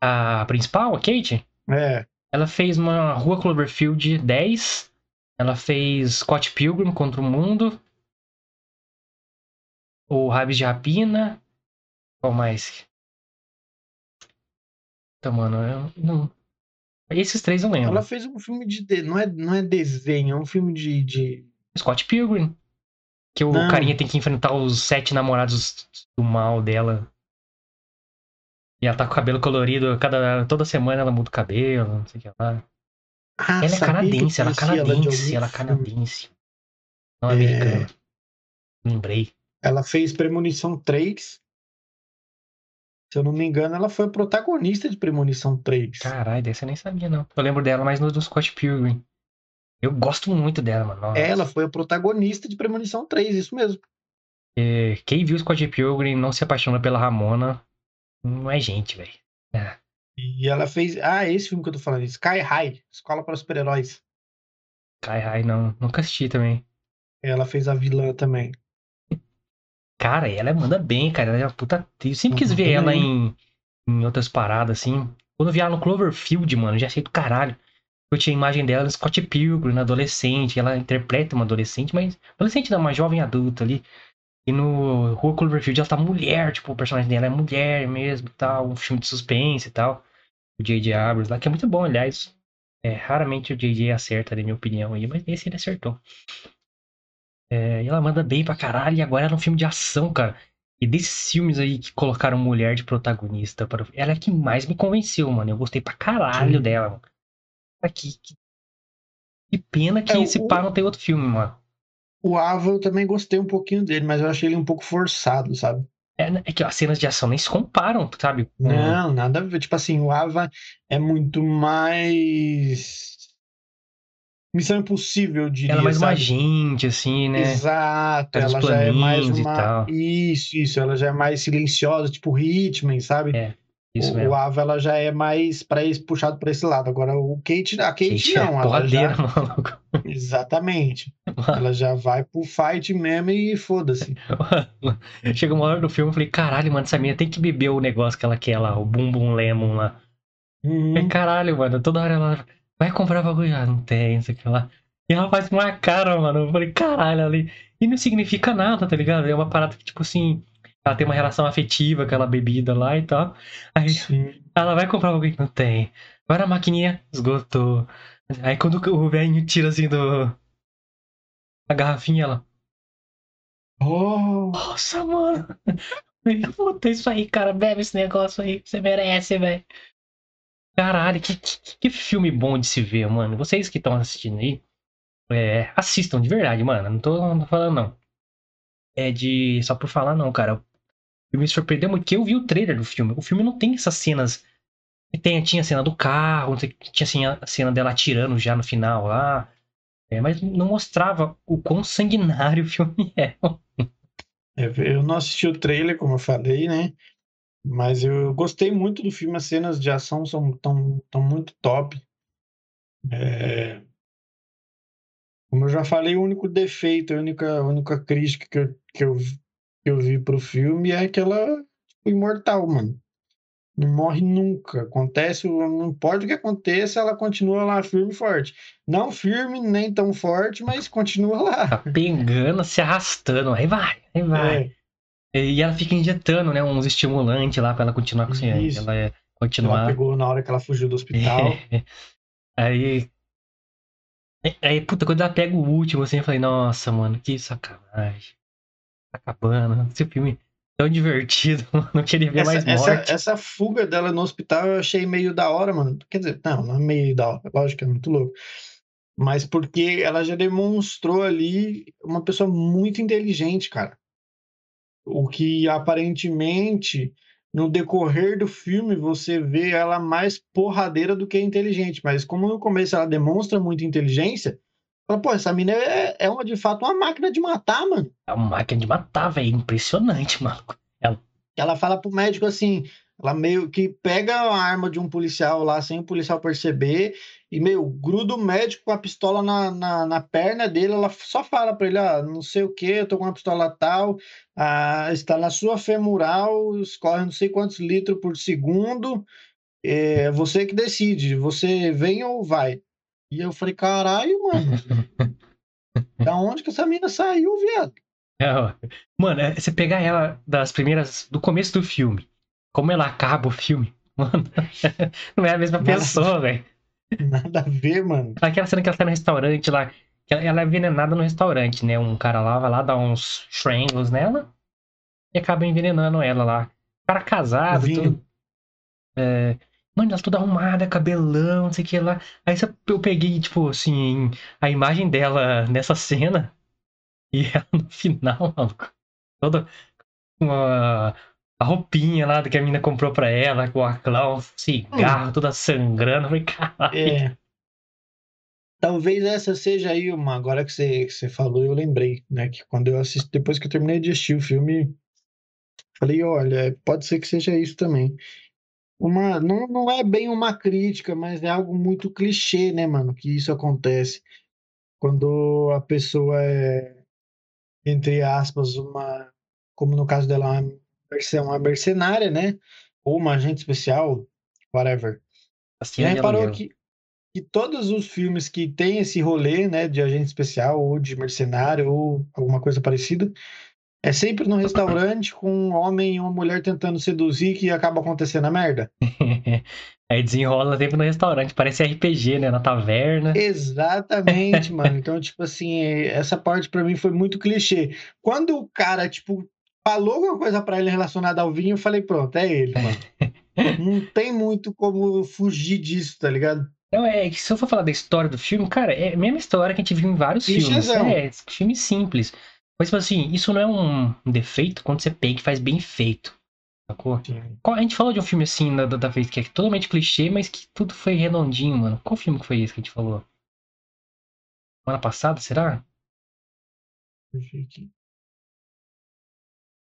A principal, a Kate? É. Ela fez uma Rua Cloverfield 10. Ela fez Scott Pilgrim contra o Mundo. O Rabis de Rapina. Qual mais? Então, mano, eu não. Esses três eu lembro. Ela fez um filme de. Não é, não é desenho, é um filme de. de... Scott Pilgrim. Que o não. carinha tem que enfrentar os sete namorados do mal dela. E ela tá com o cabelo colorido, cada, toda semana ela muda o cabelo, não sei o que lá. Ah, ela é canadense, ela é canadense, ela é canadense. Não é americana. Lembrei. Ela fez Premonição 3. Se eu não me engano, ela foi a protagonista de Premonição 3. Caralho, dessa eu nem sabia, não. Eu lembro dela mais no do Scott Pilgrim. Eu gosto muito dela, mano. Nossa. Ela foi a protagonista de Premonição 3, isso mesmo. É, quem viu Scott Pilgrim não se apaixona pela Ramona, não é gente, velho. É. E ela fez. Ah, esse filme que eu tô falando, Sky High Escola para Super-Heróis. Sky High, não. Nunca assisti também. Ela fez a vilã também. Cara, ela manda bem, cara. Ela é uma puta atriz. Eu sempre quis ver ela em, em outras paradas, assim. Quando eu vi ela no Cloverfield, mano, já achei do caralho. Eu tinha a imagem dela no Scott Pilgrim, na adolescente. Ela interpreta uma adolescente, mas adolescente não, uma jovem adulta ali. E no Rua Cloverfield ela tá mulher, tipo, o personagem dela é mulher mesmo tal. Um filme de suspense e tal. O J.J. Abrams lá, que é muito bom, aliás. É, raramente o J.J. acerta, na minha opinião, aí, mas esse ele acertou. É, e ela manda bem pra caralho, e agora ela é um filme de ação, cara. E desses filmes aí que colocaram mulher de protagonista, para... ela é a que mais me convenceu, mano. Eu gostei pra caralho Sim. dela, mano. Que, que, pena que é, esse o... pá não tem outro filme, mano. O Ava eu também gostei um pouquinho dele, mas eu achei ele um pouco forçado, sabe? É, é que as cenas de ação nem se comparam, sabe? Não, nada a ver. Tipo assim, o Ava é muito mais. Missão Impossível, diria. Ela é mais sabe? uma gente, assim, né? Exato, ela já é mais uma. Isso, isso, ela já é mais silenciosa, tipo Hitman, sabe? É. Isso o, mesmo. o Ava ela já é mais para puxado para esse lado. Agora o Kate, a Kate, Kate é não, é ela já... maluco. Exatamente. Mano. Ela já vai pro fight mesmo e foda-se. Chega uma hora do filme eu falei, caralho, mano, essa menina tem que beber o negócio que ela quer lá, o Bum Bum Lemon lá. Uhum. É, caralho, mano, toda hora ela vai comprar bagulho, ah, não tem, isso aqui lá. E ela faz uma cara, mano. Eu falei, caralho, ali. E não significa nada, tá ligado? É uma parada que, tipo assim, ela tem uma relação afetiva com aquela bebida lá e tal. Aí Sim. ela vai comprar alguém que não tem. Agora a maquininha esgotou. Aí quando o velho tira assim do. A garrafinha, ela. Oh. Nossa, mano. Puta, isso aí, cara. Bebe esse negócio aí. Você merece, velho. Caralho, que, que, que, filme bom de se ver, mano. Vocês que estão assistindo aí, é, assistam de verdade, mano. Não tô, não tô falando, não. É de. Só por falar, não, cara me surpreendeu muito, que eu vi o trailer do filme. O filme não tem essas cenas. Tem, tinha a cena do carro, tinha assim, a cena dela atirando já no final lá. É, mas não mostrava o quão sanguinário o filme é. é. Eu não assisti o trailer, como eu falei, né? Mas eu gostei muito do filme, as cenas de ação são tão, tão muito top. É... Como eu já falei, o único defeito, a única, a única crítica que eu, que eu que eu vi pro filme é que ela é tipo, imortal, mano. Não morre nunca. Acontece, não importa o que aconteça, ela continua lá firme e forte. Não firme, nem tão forte, mas continua lá. Tá pegando, se arrastando. Aí vai, aí vai. É. E ela fica injetando, né, uns estimulantes lá pra ela continuar com Isso. ela é, continuar. Ela pegou na hora que ela fugiu do hospital. Aí. Aí, puta, quando ela pega o último, assim, eu falei, nossa, mano, que sacanagem. Tá acabando. Esse filme tão divertido, não queria ver essa, mais morte. Essa, essa, fuga dela no hospital eu achei meio da hora, mano. Quer dizer, não, não é meio da hora, lógico que é muito louco. Mas porque ela já demonstrou ali uma pessoa muito inteligente, cara. O que aparentemente no decorrer do filme você vê ela mais porradeira do que inteligente, mas como no começo ela demonstra muita inteligência, fala, pô, essa mina é, é uma, de fato uma máquina de matar, mano. É uma máquina de matar, velho, impressionante, mano. Ela... ela fala pro médico assim, ela meio que pega a arma de um policial lá sem o policial perceber e, meio, gruda o médico com a pistola na, na, na perna dele. Ela só fala para ele: ah, não sei o que, eu tô com uma pistola tal, ah, está na sua femoral, escorre não sei quantos litros por segundo. É você que decide, você vem ou vai. E eu falei: caralho, mano, da onde que essa mina saiu, viado? É, mano, é, você pegar ela das primeiras. do começo do filme como ela acaba o filme. Mano, não é a mesma nada, pessoa, velho. Nada a ver, mano. Aquela cena que ela tá no restaurante lá. Ela é envenenada no restaurante, né? Um cara lá vai lá dar uns strangles nela e acaba envenenando ela lá. Cara casado, Vinho. tudo. É, mano, ela toda arrumada, cabelão, não sei o que lá. Aí eu peguei, tipo, assim, a imagem dela nessa cena e ela no final, maluco. Toda uma, a roupinha lá que a menina comprou pra ela, com a clown, cigarro, hum. toda sangrando. Falei, caralho. É. Talvez essa seja aí uma. Agora que você, que você falou, eu lembrei, né? Que quando eu assisti, depois que eu terminei de assistir o filme, falei, olha, pode ser que seja isso também. Uma, não, não é bem uma crítica, mas é algo muito clichê, né, mano? Que isso acontece. Quando a pessoa é, entre aspas, uma. Como no caso dela, uma mercenária, né? Ou uma agente especial, whatever. Assim, Já reparou que, que todos os filmes que tem esse rolê, né, de agente especial ou de mercenário ou alguma coisa parecida, é sempre no restaurante com um homem e uma mulher tentando seduzir que acaba acontecendo a merda. Aí desenrola sempre no restaurante, parece RPG, né? Na taverna. Exatamente, mano. Então, tipo assim, essa parte para mim foi muito clichê. Quando o cara, tipo, falou alguma coisa para ele relacionada ao vinho, eu falei, pronto, é ele, mano. não tem muito como fugir disso, tá ligado? Não, é que se eu for falar da história do filme, cara, é a mesma história que a gente viu em vários filmes. É, filme simples. Mas, tipo assim, isso não é um defeito quando você pega e faz bem feito. Sacou? Qual, a gente falou de um filme assim da, da vez que é totalmente clichê, mas que tudo foi redondinho, mano. Qual filme que foi esse que a gente falou? Semana passada, será? Aqui.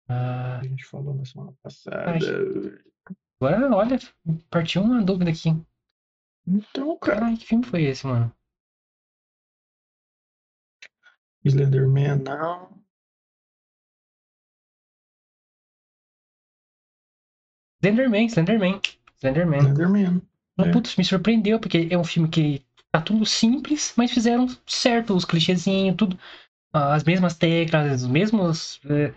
Ah, a gente falou na semana passada. Agora, olha, partiu uma dúvida aqui. Então, cara. Ai, que filme foi esse, mano? Slenderman, não. Slenderman, Slenderman. Slenderman. Slenderman. É. Putz, me surpreendeu, porque é um filme que tá tudo simples, mas fizeram certo os clichêzinhos, tudo. As mesmas teclas, os mesmos. Eh,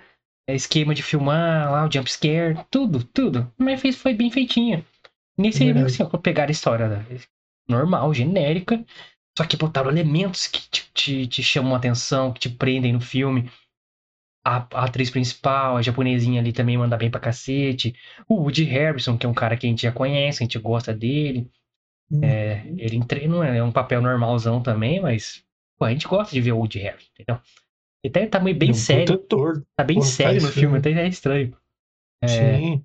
é, esquema de filmar lá, o jump scare, tudo, tudo. Mas fez, foi bem feitinho. Nesse, é assim, pegar a história né, normal, genérica, só que botaram elementos que te, te, te chamam a atenção, que te prendem no filme. A, a, atriz principal, a japonesinha ali também manda bem pra cacete. O Woody Harrison, que é um cara que a gente já conhece, a gente gosta dele. Uhum. É, ele não é um papel normalzão também, mas pô, a gente gosta de ver o Woody Harrison, entendeu? Ele tá, tá meio bem um sério. Protetor. Tá bem sério no filme, até é estranho. É... Sim.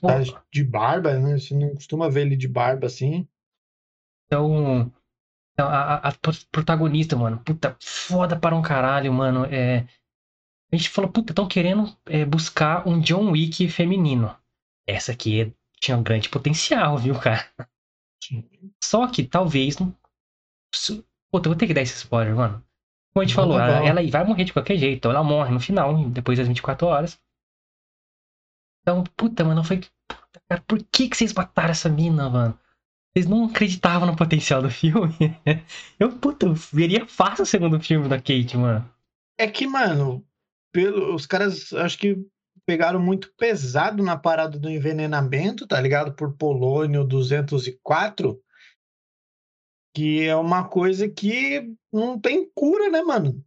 Tá de barba, né? Você não costuma ver ele de barba assim. Então, então a, a, protagonista, mano, puta, foda para um caralho, mano. É, a gente falou, puta, estão querendo é, buscar um John Wick feminino. Essa aqui é, tinha um grande potencial, viu, cara? Só que talvez. Puta, eu vou ter que dar esse spoiler, mano. Como a gente falou, ela, ela, vai morrer de qualquer jeito. Ela morre no final, depois das 24 horas. Então, puta, mano, foi. Puta, cara, por que, que vocês mataram essa mina, mano? Vocês não acreditavam no potencial do filme? eu, puta, eu veria fácil o segundo filme da Kate, mano. É que, mano, pelo, os caras acho que pegaram muito pesado na parada do envenenamento, tá ligado? Por polônio 204. Que é uma coisa que não tem cura, né, mano?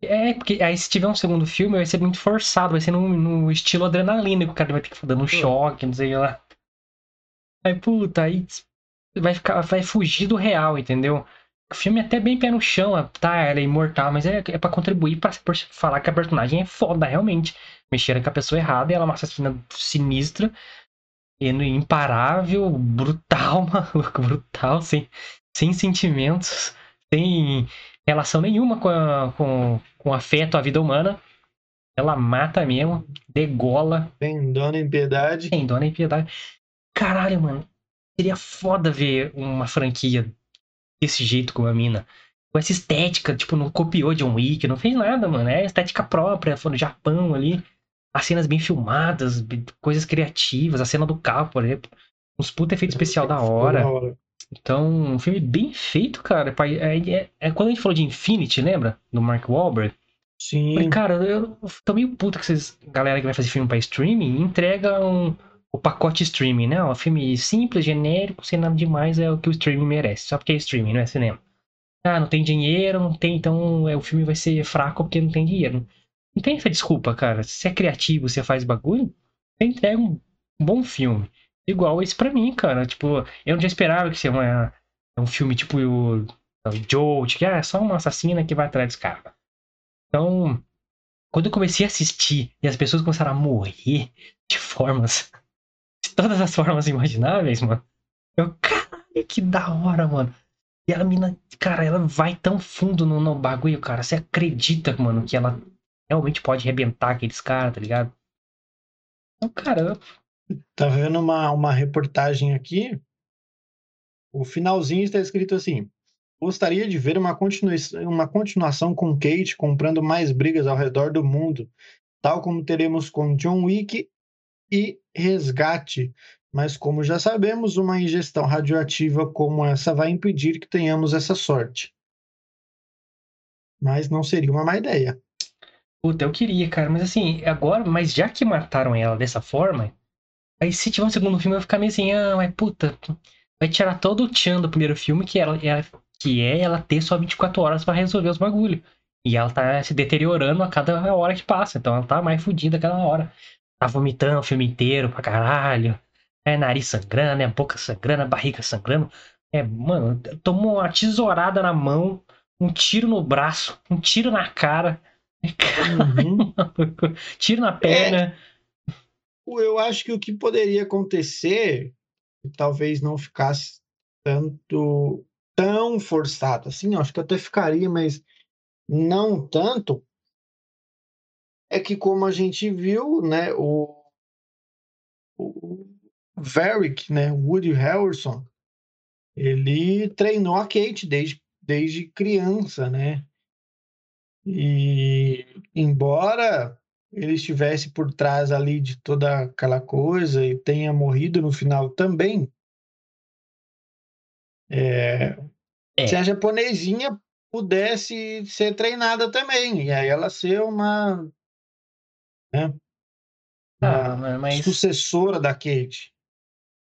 É, porque aí se tiver um segundo filme, vai ser muito forçado, vai ser no, no estilo adrenalina, que o cara vai ter que ficar dando um choque, não sei lá. Aí, puta, aí vai ficar, vai fugir do real, entendeu? O filme é até bem pé no chão, tá? Ela é imortal, mas é, é pra contribuir pra, pra falar que a personagem é foda, realmente. Mexeram com a pessoa errada e ela é uma assassina sinistra, imparável, brutal, maluco, brutal, sem, sem sentimentos, sem relação nenhuma com, a, com, com afeto à vida humana. Ela mata mesmo, degola. Sem dona em piedade. Sem dona em piedade. Caralho, mano. Seria foda ver uma franquia desse jeito com a mina. Com essa estética, tipo, não copiou John Wick, não fez nada, mano. É estética própria, foi no Japão ali. As cenas bem filmadas, coisas criativas, a cena do carro, por exemplo. Uns puta efeito especial da hora. Então, um filme bem feito, cara. É, é, é, quando a gente falou de Infinity, lembra? Do Mark Wahlberg. Sim. Falei, cara, eu tô meio puto que vocês, galera que vai fazer filme pra streaming, entrega um, o pacote streaming, né? Um filme simples, genérico, sem nada demais, é o que o streaming merece. Só porque é streaming, não é cinema. Ah, não tem dinheiro, não tem, então é, o filme vai ser fraco porque não tem dinheiro. Não tem essa desculpa, cara. Se é criativo, você faz bagulho, você entrega um bom filme. Igual esse pra mim, cara. Tipo, eu não já esperava que uma, um filme tipo o, o Jolt, que ah, é só uma assassina que vai atrás dos caras. Então, quando eu comecei a assistir e as pessoas começaram a morrer de formas todas as formas imagináveis, mano. Eu, caralho, que da hora, mano. E a mina, cara, ela vai tão fundo no, no bagulho, cara. Você acredita, mano, que ela realmente pode arrebentar aqueles caras, tá ligado? Então, cara. Tá vendo uma, uma reportagem aqui? O finalzinho está escrito assim: Gostaria de ver uma, continua uma continuação com Kate comprando mais brigas ao redor do mundo, tal como teremos com John Wick e resgate. Mas, como já sabemos, uma ingestão radioativa como essa vai impedir que tenhamos essa sorte. Mas não seria uma má ideia. Puta, eu queria, cara, mas assim, agora, mas já que mataram ela dessa forma, aí se tiver um segundo filme, vou ficar meio assim, ah, mas puta, vai tirar todo o tchan do primeiro filme, que, ela, ela, que é ela ter só 24 horas para resolver os bagulho. E ela tá se deteriorando a cada hora que passa, então ela tá mais fodida cada hora tá vomitando o filme inteiro pra caralho. É nariz sangrando, é boca sangrando, é barriga sangrando. É, mano, tomou uma tesourada na mão, um tiro no braço, um tiro na cara. Uhum. tiro na perna. É, eu acho que o que poderia acontecer, talvez não ficasse tanto tão forçado assim, acho que até ficaria, mas não tanto, é que, como a gente viu, né, o, o Varric, né, Woody Harrelson, ele treinou a Kate desde, desde criança, né? E embora ele estivesse por trás ali de toda aquela coisa e tenha morrido no final também, é, é. se a japonesinha pudesse ser treinada também, e aí ela ser uma né? Ah, mas... Sucessora da Kate.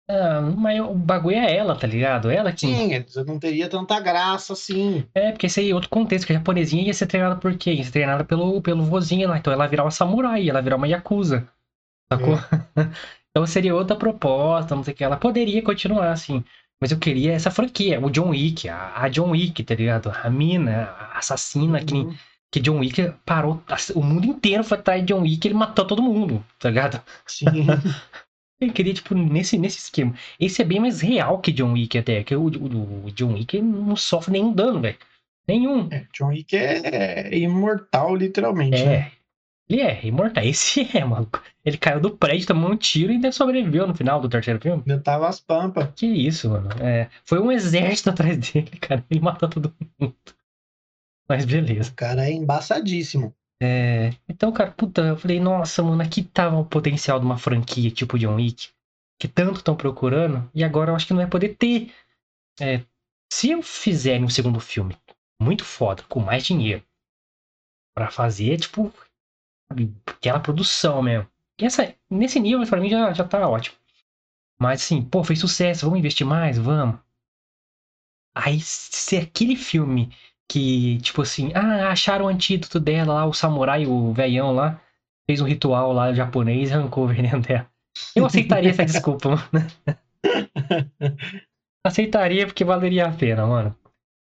Ah, mas o bagulho é ela, tá ligado? Ela que. Sim, não teria tanta graça assim. É, porque esse aí é outro contexto, que a japonesinha ia ser treinada por quê? Ia ser treinada pelo, pelo vozinho lá. Então ela virar uma samurai, ela virar uma yakuza. Sacou? É. então seria outra proposta, não sei o que. Ela poderia continuar assim. Mas eu queria essa franquia, o John Wick, a, a John Wick, tá ligado? A mina, a assassina, uhum. que que John Wick parou. O mundo inteiro foi atrás de John Wick ele matou todo mundo, tá ligado? Sim. Eu queria, tipo, nesse, nesse esquema. Esse é bem mais real que John Wick até. Que o, o, o John Wick não sofre nenhum dano, velho. Nenhum. É, John Wick é, é imortal, literalmente. É. Né? Ele é imortal. Esse é, maluco. Ele caiu do prédio, tomou um tiro e ainda sobreviveu no final do terceiro filme. Ainda tava as pampas. Que isso, mano. É, foi um exército atrás dele, cara. Ele matou todo mundo. Mas beleza. O cara é embaçadíssimo. É, então, cara, puta, eu falei, nossa, mano, aqui tava o potencial de uma franquia tipo John Wick, que tanto estão procurando, e agora eu acho que não vai poder ter. É, se eu fizerem um segundo filme muito foda, com mais dinheiro, para fazer, tipo, aquela produção mesmo. E essa, nesse nível, para mim, já, já tá ótimo. Mas assim, pô, fez sucesso, vamos investir mais? Vamos. Aí, se aquele filme que, tipo assim, ah, acharam o antídoto dela lá, o samurai, o velhão lá, fez um ritual lá japonês e arrancou o veneno dela. Eu aceitaria essa desculpa, mano. aceitaria porque valeria a pena, mano.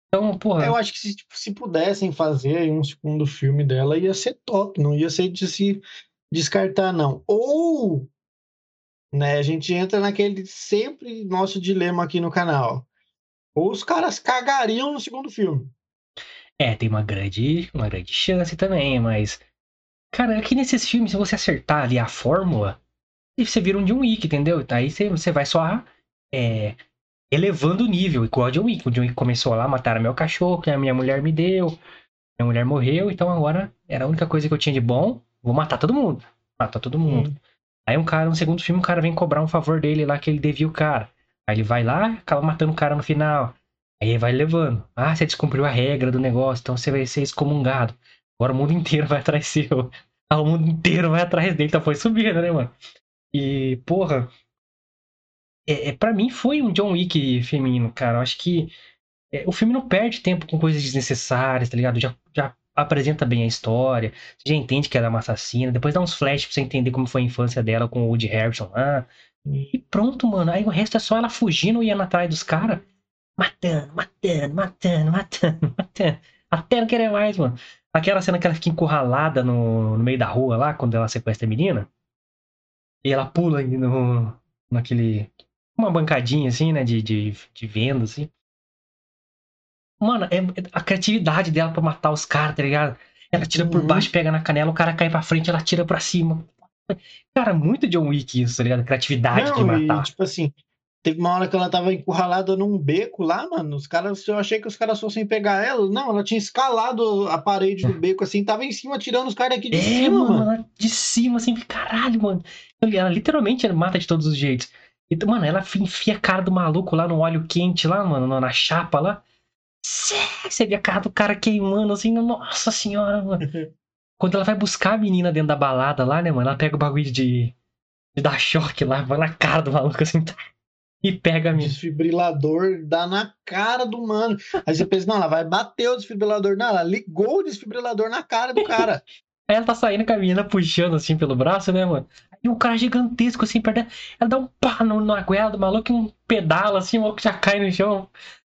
Então, porra. Eu acho que se, tipo, se pudessem fazer um segundo filme dela, ia ser top, não ia ser de se descartar, não. Ou, né, a gente entra naquele sempre nosso dilema aqui no canal. Ou os caras cagariam no segundo filme. É, tem uma grande, uma grande chance também, mas. Cara, aqui nesses filmes, se você acertar ali a fórmula, você vira um John Wick, entendeu? Aí você, você vai só é, elevando o nível, igual a John Wick. O John Wick começou lá, mataram meu cachorro, que a minha mulher me deu. Minha mulher morreu, então agora era a única coisa que eu tinha de bom. Vou matar todo mundo. Matar todo mundo. Hum. Aí um cara, no segundo filme, o cara vem cobrar um favor dele lá que ele devia o cara. Aí ele vai lá, acaba matando o cara no final. Aí vai levando. Ah, você descumpriu a regra do negócio, então você vai ser excomungado. Agora o mundo inteiro vai atrás seu. Ah, o mundo inteiro vai atrás dele, então foi subindo, né, mano? E, porra. É, é, pra mim foi um John Wick feminino, cara. Eu acho que é, o filme não perde tempo com coisas desnecessárias, tá ligado? Já, já apresenta bem a história, você já entende que ela é uma assassina, depois dá uns flashes pra você entender como foi a infância dela com o Woody Harrison lá. E pronto, mano. Aí o resto é só ela fugindo e indo atrás dos caras. Matando, matando, matando, matando, matando. Até não querer mais, mano. Aquela cena que ela fica encurralada no, no meio da rua lá, quando ela sequestra a menina. E ela pula no, naquele. Uma bancadinha assim, né? De, de, de venda, assim. Mano, é a criatividade dela pra matar os caras, tá ligado? Ela tira por uhum. baixo, pega na canela, o cara cai pra frente, ela tira pra cima. Cara, muito John Wick isso, tá ligado? Criatividade Não, de matar. E, tipo assim, teve uma hora que ela tava encurralada num beco lá, mano. Os caras, eu achei que os caras fossem pegar ela. Não, ela tinha escalado a parede do beco, assim, tava em cima, tirando os caras aqui de é, cima, mano. mano. De cima, assim, caralho, mano. Ela literalmente mata de todos os jeitos. Então, mano, ela enfia a cara do maluco lá no óleo quente, lá, mano, na chapa lá. Você vê a cara do cara queimando, assim, nossa senhora, mano. Quando ela vai buscar a menina dentro da balada lá, né, mano? Ela pega o bagulho de, de dar choque lá, vai na cara do maluco assim, tá? E pega a menina. Desfibrilador dá na cara do mano. Aí você pensa, não, ela vai bater o desfibrilador. Não, ela ligou o desfibrilador na cara do cara. Aí ela tá saindo com a menina puxando assim pelo braço, né, mano? E um cara gigantesco assim, perto dela. Ela dá um pá no, na goela do maluco e um pedala assim, o maluco já cai no chão.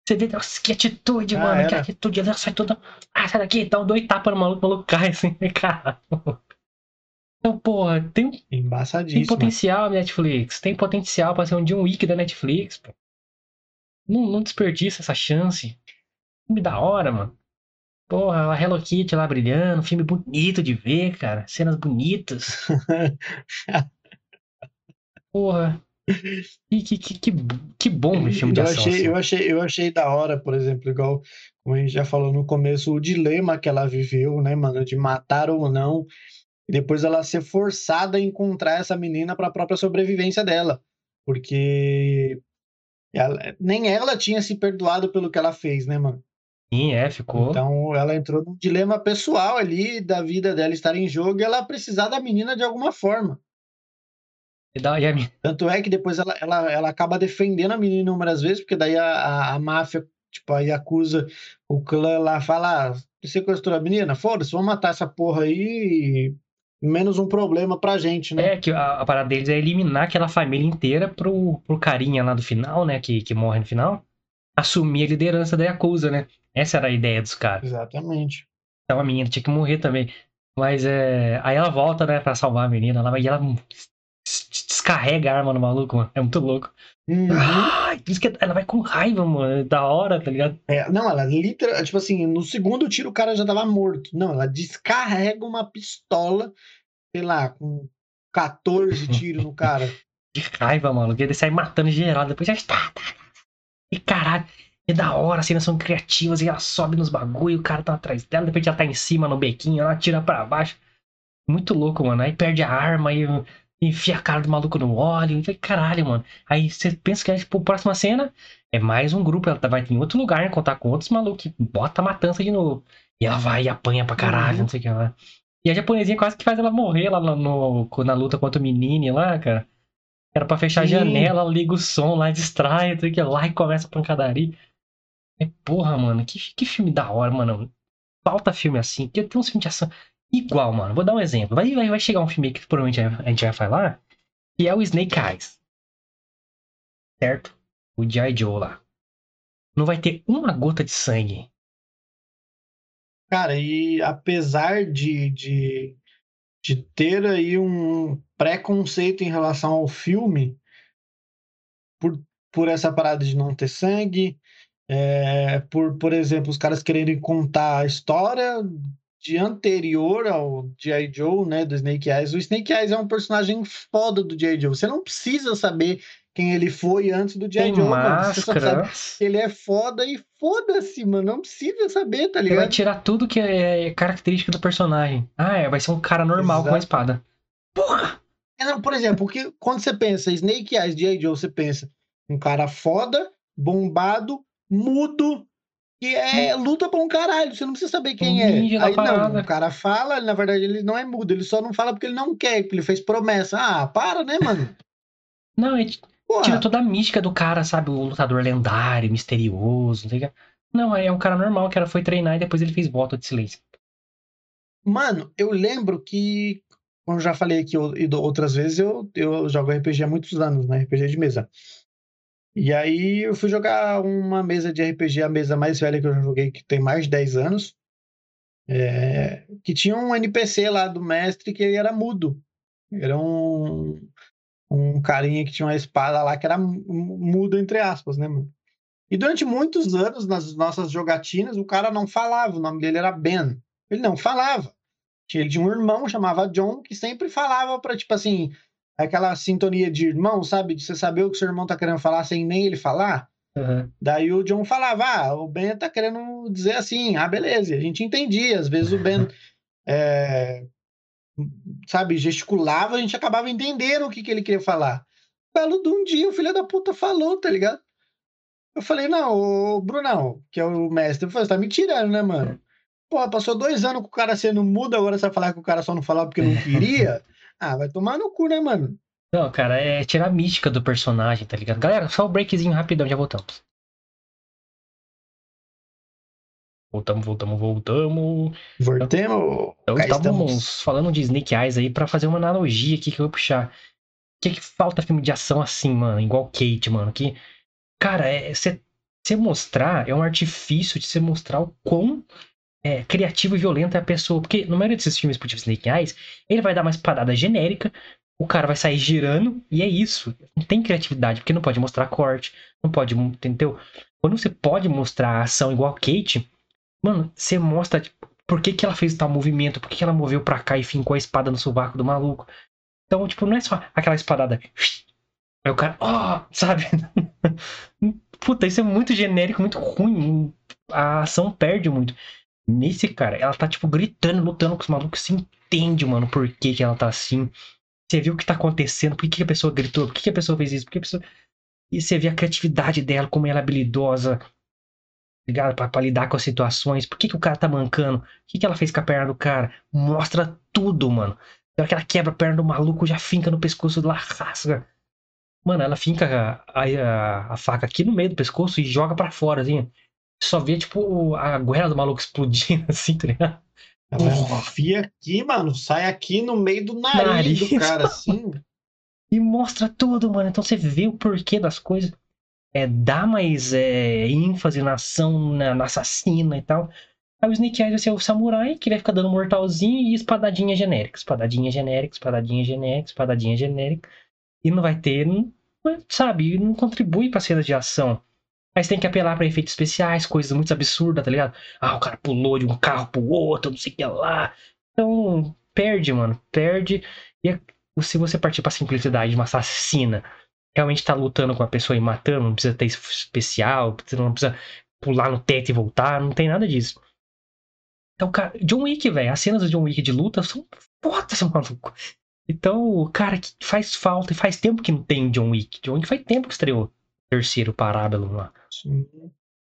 Você vê, nossa, que atitude, ah, mano, era. que atitude. Ela sai toda. Ah, sai daqui, dá um dois tapas no maluco, o maluco cai assim, cara. Então, porra, tem, tem potencial Netflix. Tem potencial pra ser um John Wick da Netflix, pô. Não, não desperdiça essa chance. Filme da hora, mano. Porra, a Hello Kitty lá brilhando, filme bonito de ver, cara. Cenas bonitas. Porra. Que, que, que, que bom esse filme de eu ação. Achei, assim. eu, achei, eu achei da hora, por exemplo, igual como a gente já falou no começo, o dilema que ela viveu, né, mano, de matar ou não, e depois ela ser forçada a encontrar essa menina para a própria sobrevivência dela, porque ela, nem ela tinha se perdoado pelo que ela fez, né, mano? Sim, é, ficou. Então ela entrou num dilema pessoal ali da vida dela estar em jogo e ela precisar da menina de alguma forma. Tanto é que depois ela, ela, ela acaba defendendo a menina inúmeras vezes, porque daí a, a, a máfia, tipo, aí acusa o clã lá, fala, ah, sequestrou a menina? Foda-se, vamos matar essa porra aí menos um problema pra gente, né? É, que a, a, parada deles é eliminar aquela família inteira pro, pro carinha lá do final, né, que, que morre no final, assumir a liderança da Yakuza, né? Essa era a ideia dos caras. Exatamente. Então a menina tinha que morrer também. Mas é. Aí ela volta, né, pra salvar a menina lá, e ela descarrega a arma no maluco, mano. É muito louco. Uhum. Ah, que ela vai com raiva, mano. É da hora, tá ligado? É, não, ela literalmente, tipo assim, no segundo tiro o cara já tava morto. Não, ela descarrega uma pistola, sei lá, com 14 tiros no cara. De raiva, mano. Ele sai matando geral, depois já está. Tá, tá. E caralho. É da hora, as cenas são criativas e ela sobe nos bagulho, o cara tá atrás dela, depois já tá em cima no bequinho, ela tira pra baixo. Muito louco, mano. Aí perde a arma e enfia a cara do maluco no óleo. E caralho, mano. Aí você pensa que é, tipo, a próxima cena é mais um grupo. Ela tá, vai em outro lugar, né? Contar com outros malucos. Bota a matança de novo. E ela vai e apanha pra caralho, uhum. não sei o que lá. E a japonesinha quase que faz ela morrer lá no, no na luta contra o menino lá, cara. Era pra fechar Sim. a janela, liga o som lá, distrai, tudo que lá e começa a pancadaria. É, porra, mano, que, que filme da hora, mano. Falta filme assim, que tem uns filmes de ação igual, mano. Vou dar um exemplo. Vai, vai, vai chegar um filme que provavelmente a gente vai falar, que é o Snake Eyes. Certo? O G.I. Joe lá. Não vai ter uma gota de sangue. Cara, e apesar de, de, de ter aí um preconceito em relação ao filme, por, por essa parada de não ter sangue, é, por, por exemplo, os caras quererem contar a história de anterior ao G.I. Joe, né, do Snake Eyes. O Snake Eyes é um personagem foda do G.I. Joe. Você não precisa saber quem ele foi antes do G.I. Joe, mano. Você só sabe que ele é foda e foda-se, mano. Não precisa saber, tá ligado? Ele vai tirar tudo que é característica do personagem. Ah, é, vai ser um cara normal Exato. com a espada. Porra! É, não, por exemplo, porque quando você pensa Snake Eyes, G.I. Joe, você pensa um cara foda, bombado, mudo, que é luta pra um caralho, você não precisa saber quem é. Aí não, o cara fala, na verdade ele não é mudo, ele só não fala porque ele não quer, porque ele fez promessa. Ah, para, né, mano? Não, ele tira toda a mística do cara, sabe? O lutador lendário, misterioso, não sei o que. Não, é um cara normal que ela foi treinar e depois ele fez voto de silêncio. Mano, eu lembro que, como eu já falei aqui outras vezes, eu, eu jogo RPG há muitos anos, né? RPG de mesa. E aí eu fui jogar uma mesa de RPG, a mesa mais velha que eu joguei, que tem mais de 10 anos. É, que tinha um NPC lá do mestre que ele era mudo. Era um, um carinha que tinha uma espada lá que era mudo, entre aspas, né, mano? E durante muitos anos, nas nossas jogatinas, o cara não falava, o nome dele era Ben. Ele não falava. Ele tinha um irmão, chamava John, que sempre falava para tipo assim, aquela sintonia de irmão, sabe? De você saber o que seu irmão tá querendo falar sem nem ele falar. Uhum. Daí o John falava, ah, o Ben tá querendo dizer assim, ah, beleza. A gente entendia. Às vezes o Ben, é, sabe, gesticulava, a gente acabava entendendo o que, que ele queria falar. Belo de um dia, o filho da puta falou, tá ligado? Eu falei, não, o Brunão, que é o mestre, falei, você tá me tirando, né, mano? Pô, passou dois anos com o cara sendo mudo, agora você vai falar que o cara só não falava porque não queria? Ah, vai tomar no cu, né, mano? Não, cara, é tirar a mística do personagem, tá ligado? Galera, só o um breakzinho rapidão, já voltamos. Voltamos, voltamos, voltamos. Voltamos. Então, estávamos estamos. falando de Snake Eyes aí para fazer uma analogia aqui que eu vou puxar. O que que falta filme de ação assim, mano? Igual Kate, mano. Que, cara, é você mostrar, é um artifício de você mostrar o quão é, criativo e violento é a pessoa. Porque no maioria desses filmes, tipo Snake Eyes, ele vai dar uma espadada genérica, o cara vai sair girando, e é isso. Não tem criatividade, porque não pode mostrar corte, não pode, entendeu? Quando você pode mostrar a ação igual a Kate, mano, você mostra tipo, por que, que ela fez tal movimento, por que, que ela moveu pra cá e fincou a espada no sovaco do maluco. Então, tipo, não é só aquela espadada. Aí o cara, ó, oh, sabe? Puta, isso é muito genérico, muito ruim. A ação perde muito. Nesse, cara, ela tá, tipo, gritando, lutando com os malucos. Você entende, mano, por que, que ela tá assim. Você viu o que tá acontecendo, por que, que a pessoa gritou, por que, que a pessoa fez isso, por que a pessoa. E você vê a criatividade dela, como ela é habilidosa, ligado? Pra, pra lidar com as situações. Por que, que o cara tá mancando? O que, que ela fez com a perna do cara? Mostra tudo, mano. Na hora que ela quebra a perna do maluco, já finca no pescoço lá, rasga. Mano, ela finca a, a, a, faca aqui no meio do pescoço e joga para fora, assim só vê, tipo, a goela do maluco explodindo, assim, tá ligado? Enfia aqui, mano, sai aqui no meio do nariz, nariz do cara, assim. E mostra tudo, mano. Então você vê o porquê das coisas. É, dá mais é, ênfase na ação, na, na, assassina e tal. Aí o Snake Eyes vai ser o samurai, que vai ficar dando mortalzinho e espadadinha genérica. Espadadinha genérica, espadadinha genérica, espadadinha genérica. E não vai ter, não, sabe, não contribui pra cena de ação. Você tem que apelar para efeitos especiais, coisas muito absurdas, tá ligado? Ah, o cara pulou de um carro pro outro, não sei o que lá. Então, perde, mano. Perde. E se você partir pra simplicidade de uma assassina, realmente tá lutando com a pessoa e matando, não precisa ter especial, não precisa pular no teto e voltar, não tem nada disso. Então, cara, John Wick, velho, as cenas do John Wick de luta são fodas, maluco. Então, cara, que faz falta, e faz tempo que não tem John Wick. John Wick faz tempo que estreou terceiro Parábolo lá. Sim.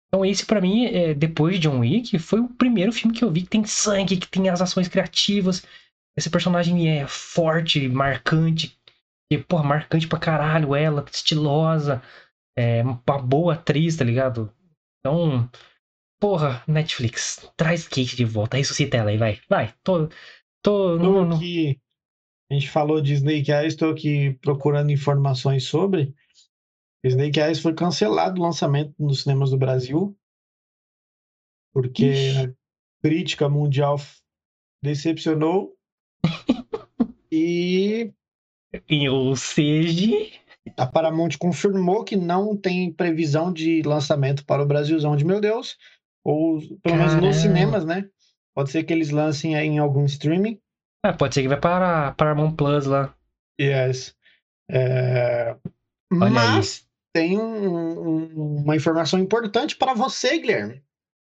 Então esse para mim, é, depois de John Wick, foi o primeiro filme que eu vi que tem sangue, que tem as ações criativas. Esse personagem é forte, marcante. E, porra, marcante pra caralho ela, estilosa. É uma boa atriz, tá ligado? Então, porra, Netflix, traz Kate de volta, ressuscita ela aí, vai. Vai, tô. Tô. Tô aqui. A gente falou de Snake Eyes, estou aqui procurando informações sobre. Snake Eyes foi cancelado o lançamento nos cinemas do Brasil, porque Ixi. a crítica mundial decepcionou. e. Ou seja. A Paramount confirmou que não tem previsão de lançamento para o Brasilzão de meu Deus, ou pelo menos nos cinemas, né? Pode ser que eles lancem em algum streaming. Ah, pode ser que vai para Paramount Plus lá. Yes. É... Mas aí. Tem um, um, uma informação importante para você, Guilherme.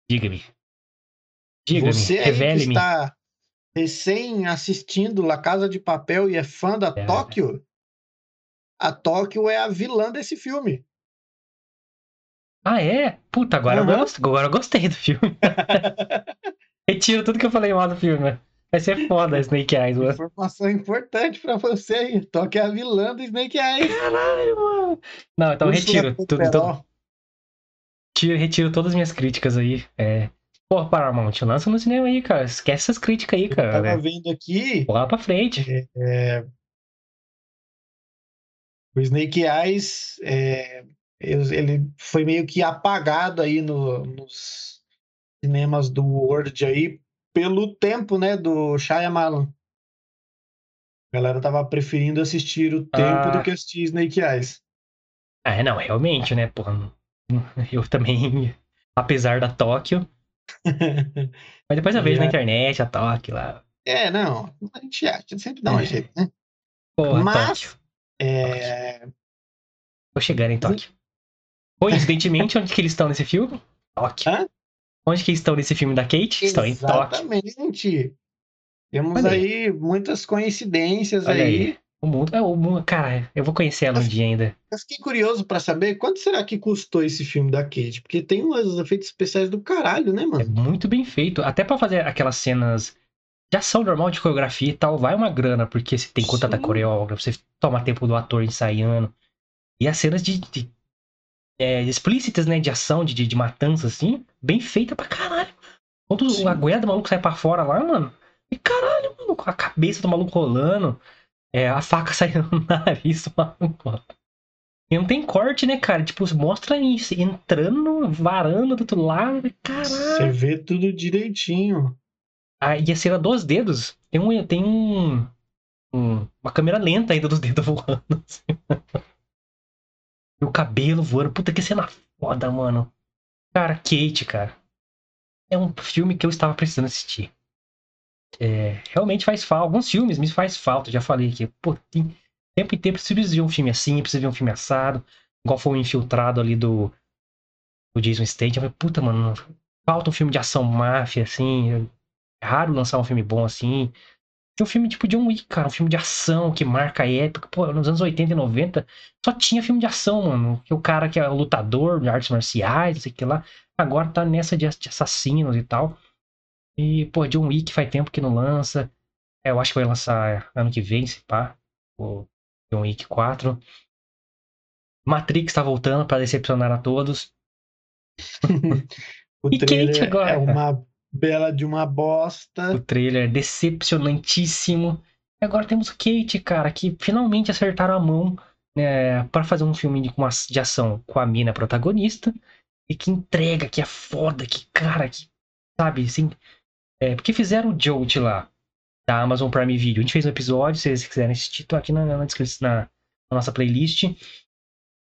Diga-me. Diga-me. Você aí que está recém assistindo La Casa de Papel e é fã da é. Tóquio, a Tóquio é a vilã desse filme. Ah, é? Puta, agora, uhum. eu, gost... agora eu gostei do filme. Retiro tudo que eu falei mal do filme. Vai ser foda Snake Eyes, mano. Informação importante pra você aí. É a vilã do Snake Eyes. Caralho, mano. Não, então retiro. Tudo, tudo... Tiro, retiro todas as minhas críticas aí. É, Pô, Paramount, lança no cinema aí, cara. Esquece essas críticas aí, cara. Eu tava né? vendo aqui. Lá pra frente. É, é... O Snake Eyes, é... ele foi meio que apagado aí no, nos cinemas do World aí pelo tempo, né, do Shyamalan. A galera tava preferindo assistir o tempo ah. do que assistir Snake Eyes. Ah, não, realmente, né, porra. Eu também, apesar da Tóquio, Mas depois eu vejo na internet a toque lá. É, não. A gente, a gente sempre dá um é. jeito, né? Porra, Mas. Tóquio. É... Tô chegando em Tóquio. Coincidentemente, onde que eles estão nesse filme? Tóquio. Hã? Onde que estão nesse filme da Kate? Estão em Tóquio. Exatamente. Temos aí. aí. muitas coincidências Olha aí. aí. O mundo, é o mundo, cara, eu vou conhecer ela um dia ainda. Eu fiquei curioso para saber quanto será que custou esse filme da Kate, porque tem uns efeitos especiais do caralho, né, mano? É muito bem feito, até para fazer aquelas cenas de ação normal de coreografia e tal, vai uma grana, porque você tem conta da coreógrafa, você toma tempo do ator ensaiando. E as cenas de, de é, explícitas, né, de ação, de, de, de, matança, assim, bem feita pra caralho. Quando Sim. a goiaba do maluco sai pra fora lá, mano, e caralho, mano, com a cabeça do maluco rolando. É, a faca saindo no nariz do maluco. E não tem corte, né, cara? Tipo, mostra isso, entrando, varando do outro lado. Caralho. Você vê tudo direitinho. Ah, e a cena dos dedos. Tem um. Tem um, um uma câmera lenta ainda dos dedos voando. Assim. e o cabelo voando. Puta que cena foda, mano. Cara, Kate, cara. É um filme que eu estava precisando assistir. É, realmente faz falta. Alguns filmes me faz falta, já falei aqui. Pô, tem, tempo em tempo precisa de um filme assim, precisa de um filme assado. Igual foi o Infiltrado ali do, do Jason falei, puta, mano, falta um filme de ação máfia, assim. É raro lançar um filme bom assim. Tem um filme tipo John Wick, cara, um filme de ação que marca a época. Pô, nos anos 80 e 90 só tinha filme de ação, mano. Que o cara que é lutador de artes marciais, não sei o que lá, agora tá nessa de, assassinos e tal. E, pô, John Wick faz tempo que não lança. É, eu acho que vai lançar ano que vem, se pá. O John Wick 4. Matrix tá voltando para decepcionar a todos. o e Kate agora. É uma bela de uma bosta. O trailer é decepcionantíssimo. E agora temos Kate, cara, que finalmente acertaram a mão né, para fazer um filme de, de ação com a mina protagonista. E que entrega, que é foda, que cara, que sabe, assim, é, porque fizeram o Jolt lá, da Amazon Prime Video. A gente fez um episódio, se vocês quiserem assistir, tô aqui na, na descrição, na, na, nossa playlist.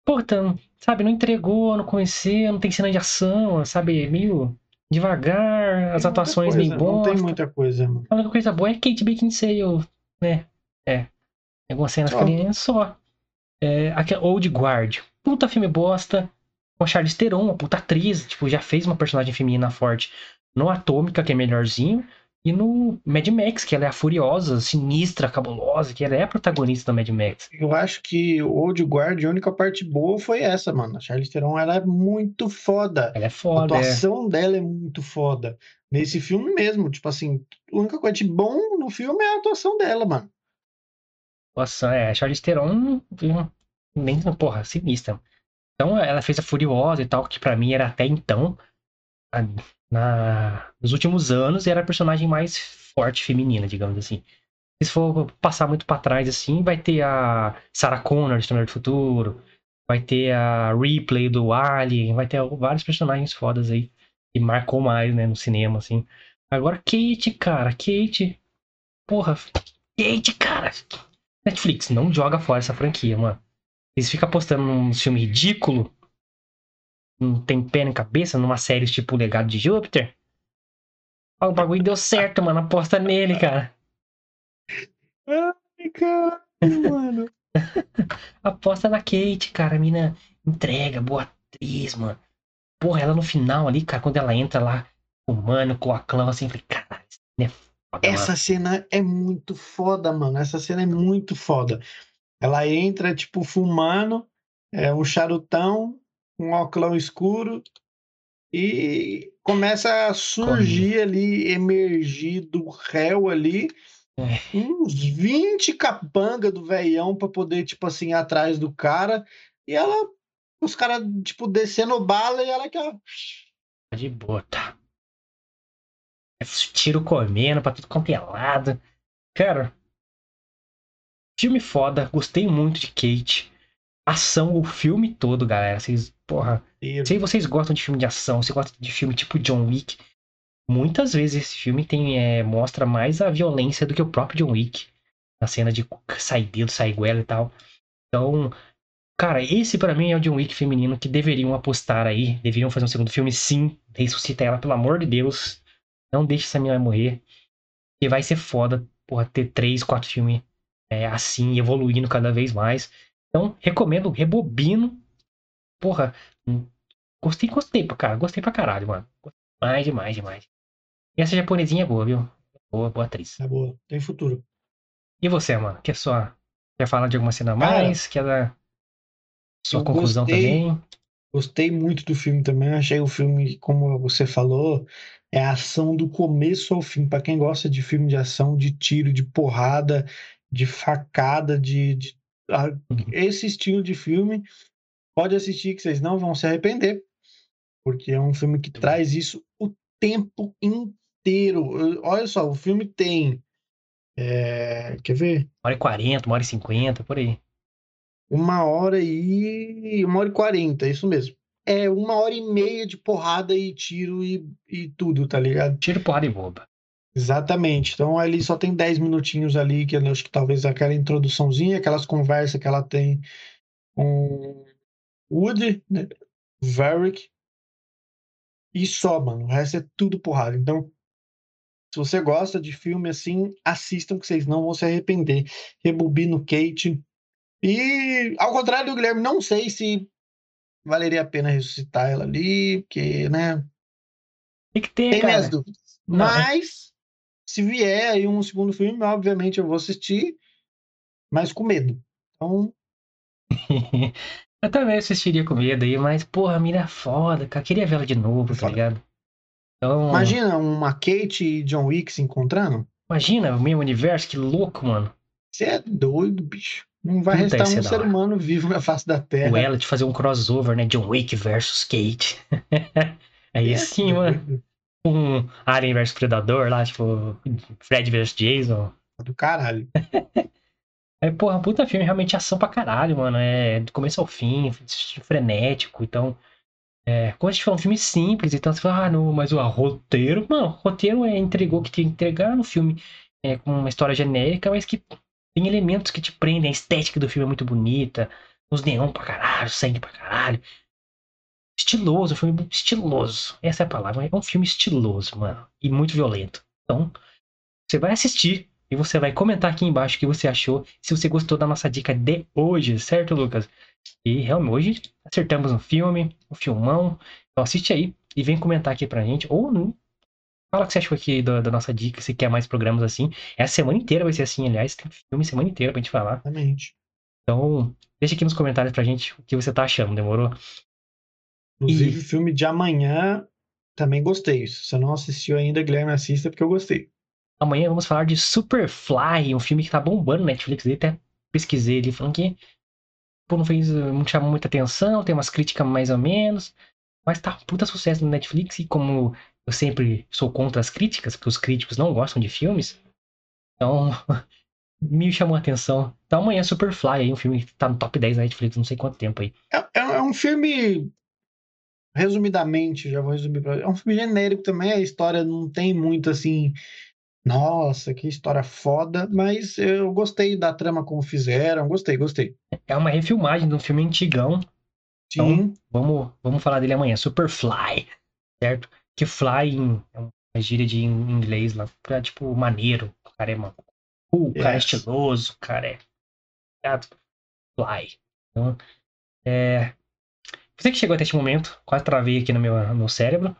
Então, sabe, não entregou, não conheceu, não tem cena de ação, sabe, meio devagar, as atuações coisa, meio boas. Não tem muita coisa, mano. A única coisa boa é Kate Beckinsale, né? É. Algumas cenas ali só. É, aqui, Old Guard. Puta filme bosta. Com a Charlize Theron, uma puta atriz. Tipo, já fez uma personagem feminina forte no Atômica, que é melhorzinho, e no Mad Max, que ela é a furiosa, sinistra, cabulosa, que ela é a protagonista do Mad Max. Eu acho que o Old Guard, a única parte boa foi essa, mano. A Charlize Theron, ela é muito foda. Ela é foda. A é. atuação é. dela é muito foda. Nesse filme mesmo, tipo assim, a única coisa de bom no filme é a atuação dela, mano. Nossa, é, a Charlize Theron, nem, porra, sinistra. Então ela fez a Furiosa e tal, que para mim era até então, na, nos últimos anos, era a personagem mais forte feminina, digamos assim. Se for passar muito para trás assim, vai ter a Sarah Connor de Exterminador do Futuro, vai ter a Ripley do Alien, vai ter vários personagens fodas aí que marcou mais, né, no cinema assim. Agora Kate, cara, Kate, porra, Kate, cara. Netflix, não joga fora essa franquia, mano. Eles ficam apostando num filme ridículo, não tem pé nem cabeça, numa série tipo O Legado de Júpiter. O bagulho deu certo, mano. Aposta nele, cara. Ai, caralho, mano. Aposta na Kate, cara. A mina entrega, boa atriz, mano. Porra, ela no final ali, cara, quando ela entra lá, humano, com a clã, assim, eu falei, caralho, é foda, Essa mano. cena é muito foda, mano. Essa cena é muito foda. Ela entra, tipo, fumando, é, um charutão, um óculos escuro, e começa a surgir ali, emergir do réu ali, é. uns 20 capanga do veião pra poder, tipo assim, ir atrás do cara. E ela, os caras, tipo, descendo bala e ela que, ó. Tá de boa, tá. É tiro comendo pra tudo quanto é lado. Cara, filme foda, gostei muito de Kate. Ação o filme todo, galera. Vocês, porra. Se vocês gostam de filme de ação, se gostam de filme tipo John Wick, muitas vezes esse filme tem, é, mostra mais a violência do que o próprio John Wick. Na cena de sair dedo, sair goela e tal. Então, cara, esse para mim é o John Wick feminino que deveriam apostar aí. Deveriam fazer um segundo filme, sim. Ressuscita ela, pelo amor de Deus. Não deixe essa menina morrer. E vai ser foda, porra, ter três, quatro filmes é, assim, evoluindo cada vez mais. Então, recomendo, rebobino. Porra, gostei, gostei, cara. Gostei pra caralho, mano. Mais, demais, demais. E essa japonesinha é boa, viu? Boa, boa atriz. É boa, tem futuro. E você, mano? Quer só. Quer falar de alguma cena a mais? Quer dar sua conclusão gostei, também? Gostei muito do filme também. Achei o filme, como você falou, é a ação do começo ao fim. Para quem gosta de filme de ação, de tiro, de porrada, de facada, de, de. Esse estilo de filme, pode assistir que vocês não vão se arrepender, porque é um filme que traz isso o tempo inteiro. Olha só, o filme tem. É, quer ver? Uma hora e quarenta, uma hora e cinquenta, por aí. Uma hora e. Uma hora e quarenta, isso mesmo. É uma hora e meia de porrada e tiro e, e tudo, tá ligado? Tiro, porrada e boba. Exatamente. Então ele só tem 10 minutinhos ali, que eu acho que talvez aquela introduçãozinha, aquelas conversas que ela tem com Woody, né? Varric. E só, mano. O resto é tudo porrada. Então, se você gosta de filme assim, assistam que vocês não vão se arrepender. Rebobino Kate. E, ao contrário do Guilherme, não sei se valeria a pena ressuscitar ela ali, porque, né? Tem que ter, Tem cara. minhas dúvidas. Não, é Mas se vier aí um segundo filme, obviamente eu vou assistir, mas com medo. Então. eu também assistiria com medo aí, mas, porra, a mina é foda, cara. Queria ver ela de novo, tá ligado? Então... Imagina uma Kate e John Wick se encontrando. Imagina o mesmo universo, que louco, mano. Você é doido, bicho. Não vai Puta, restar um ser humano vivo na face da Terra. O ela de fazer um crossover, né? John Wick versus Kate. Aí é, sim, mano um Alien vs Predador lá, tipo, Fred vs Jason. Do caralho. É, porra, puta filme, realmente ação pra caralho, mano. É do começo ao fim, frenético, então. É, como a gente falou, um filme simples, então você fala, ah, não, mas o roteiro, mano, o roteiro é, entregou o que tinha que entregar no filme. É, com uma história genérica, mas que tem elementos que te prendem, a estética do filme é muito bonita, os neon pra caralho, sangue pra caralho estiloso, um filme estiloso. Essa é a palavra. É um filme estiloso, mano. E muito violento. Então, você vai assistir e você vai comentar aqui embaixo o que você achou. Se você gostou da nossa dica de hoje, certo, Lucas? E realmente, hoje acertamos um filme, um filmão. Então assiste aí e vem comentar aqui pra gente. Ou não. Fala o que você achou aqui da, da, nossa dica, se quer mais programas assim. Essa semana inteira vai ser assim, aliás. Tem filme semana inteira pra gente falar. Exatamente. Então, deixa aqui nos comentários pra gente o que você tá achando, demorou? Inclusive, o filme de amanhã também gostei. Se você não assistiu ainda, Guilherme, assista porque eu gostei. Amanhã vamos falar de Superfly, um filme que tá bombando na Netflix. Eu até pesquisei ali falando que tipo, não fez, não chamou muita atenção, tem umas críticas mais ou menos, mas tá um puta sucesso no Netflix e como eu sempre sou contra as críticas, porque os críticos não gostam de filmes, então me chamou a atenção. Então amanhã Superfly aí, um filme que tá no top 10 da Netflix, não sei quanto tempo aí. É, é, é um filme resumidamente, já vou resumir pra É um filme genérico também, a história não tem muito assim. Nossa, que história foda, mas eu gostei da trama como fizeram, gostei, gostei. É uma refilmagem de um filme antigão. Então, Sim. Então, vamos, vamos falar dele amanhã. Superfly, certo? Que fly é uma gíria de inglês lá, pra tipo maneiro. O cara é. Uh, o cara é estiloso, o cara é. Fly. Então, é, você que chegou até este momento, quase travei aqui no meu, no meu cérebro.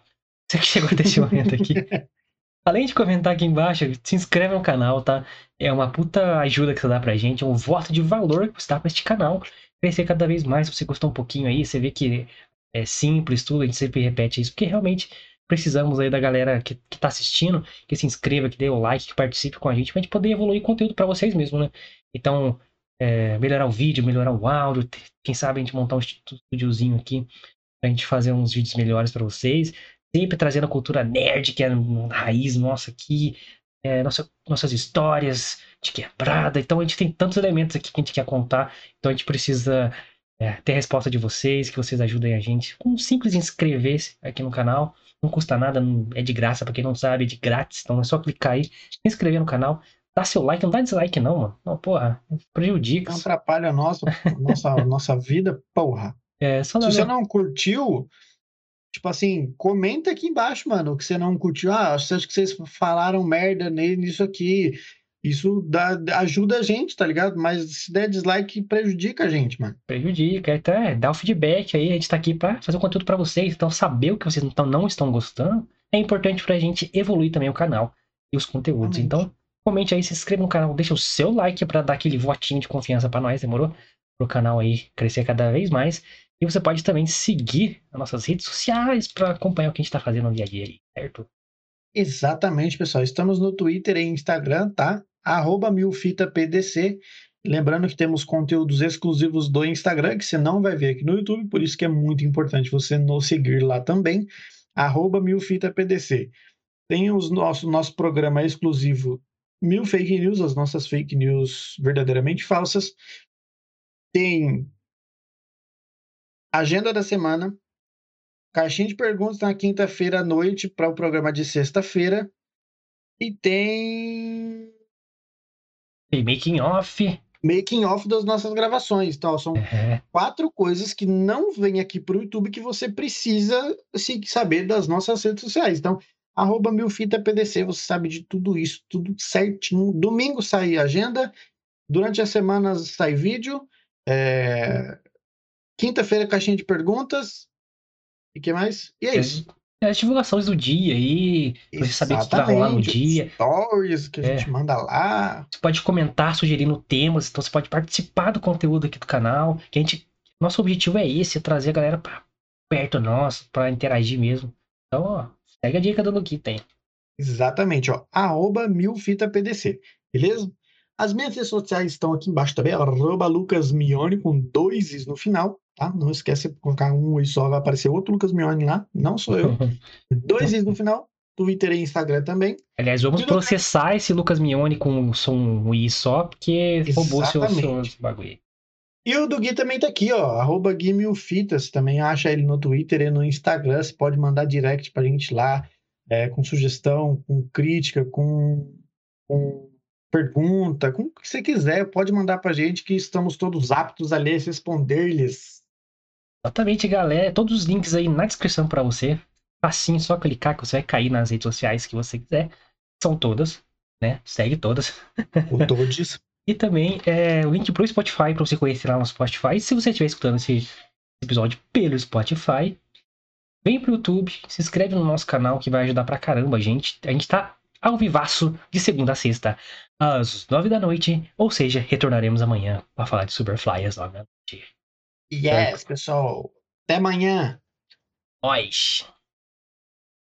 Você que chegou até este momento aqui. Além de comentar aqui embaixo, se inscreve no canal, tá? É uma puta ajuda que você dá pra gente, é um voto de valor que você dá pra este canal. Crescer cada vez mais, se você gostou um pouquinho aí, você vê que é simples tudo, a gente sempre repete isso, porque realmente precisamos aí da galera que, que tá assistindo, que se inscreva, que dê o like, que participe com a gente, pra gente poder evoluir conteúdo para vocês mesmo, né? Então, é, melhorar o vídeo, melhorar o áudio, quem sabe a gente montar um estúdiozinho aqui pra gente fazer uns vídeos melhores para vocês. Sempre trazendo a cultura nerd, que é a raiz nossa aqui, é, nossa, nossas histórias de quebrada. Então a gente tem tantos elementos aqui que a gente quer contar. Então a gente precisa é, ter a resposta de vocês, que vocês ajudem a gente com um simples inscrever-se aqui no canal. Não custa nada, não, é de graça, para quem não sabe, é de grátis. Então é só clicar aí, se inscrever no canal. Dá seu like, não dá dislike, não, mano. Não, porra, prejudica. Não atrapalha a nossa, nossa, nossa vida, porra. É, Se você não curtiu, tipo assim, comenta aqui embaixo, mano, o que você não curtiu. Ah, acho que vocês falaram merda nisso aqui. Isso dá, ajuda a gente, tá ligado? Mas se der dislike, prejudica a gente, mano. Prejudica, até dá o feedback aí. A gente tá aqui pra fazer o conteúdo pra vocês. Então, saber o que vocês não, não estão gostando é importante pra gente evoluir também o canal e os conteúdos. Realmente. Então, Comente aí, se inscreva no canal, deixa o seu like para dar aquele votinho de confiança para nós, demorou? Pro canal aí crescer cada vez mais. E você pode também seguir as nossas redes sociais para acompanhar o que a gente tá fazendo no dia a dia aí, certo? Exatamente, pessoal. Estamos no Twitter e Instagram, tá? Arroba milfitapdc. Lembrando que temos conteúdos exclusivos do Instagram, que você não vai ver aqui no YouTube, por isso que é muito importante você nos seguir lá também. Arroba milfitapdc. Tem o nosso, nosso programa exclusivo mil fake news, as nossas fake news verdadeiramente falsas. Tem agenda da semana, caixinha de perguntas na quinta-feira à noite para o programa de sexta-feira. E tem. Tem making off. Making off das nossas gravações. Então, são uhum. quatro coisas que não vêm aqui para o YouTube que você precisa saber das nossas redes sociais. Então, arroba milfitapdc, você sabe de tudo isso, tudo certinho. Domingo sai agenda, durante as semanas sai vídeo, é... quinta-feira caixinha de perguntas, e que mais? E é, é isso. É, as divulgações do dia aí, pra você saber o que vai rolar no dia. Stories que a é. gente manda lá. Você pode comentar sugerindo temas, então você pode participar do conteúdo aqui do canal. Que a gente, nosso objetivo é esse, é trazer a galera pra perto nosso, para interagir mesmo. Então, ó, Segue a dica do Luquita aí. Exatamente, ó. Arroba milfitapdc, beleza? As minhas redes sociais estão aqui embaixo também, arroba Lucas Mione, com dois is no final, tá? Não esquece de colocar um e só, vai aparecer outro Lucas Mione lá, não sou eu. dois is no final, Twitter e Instagram também. Aliás, vamos processar esse Lucas Mione com um i só, porque roubou seu, seu bagulho. E o do Gui também tá aqui, ó, arroba Gui Milfitas, também acha ele no Twitter e no Instagram, você pode mandar direct pra gente lá, é, com sugestão, com crítica, com, com pergunta, com o que você quiser, pode mandar pra gente que estamos todos aptos a responder-lhes. Exatamente, galera, todos os links aí na descrição para você, facinho, só clicar que você vai cair nas redes sociais que você quiser, são todas, né, segue todas. Ou todos. E também é, o link pro Spotify para você conhecer lá no Spotify. Se você estiver escutando esse episódio pelo Spotify, vem pro YouTube, se inscreve no nosso canal que vai ajudar pra caramba a gente. A gente tá ao vivaço de segunda a sexta, às nove da noite. Ou seja, retornaremos amanhã para falar de Superfly às nove da noite. Yes, pessoal. Até amanhã. Nós.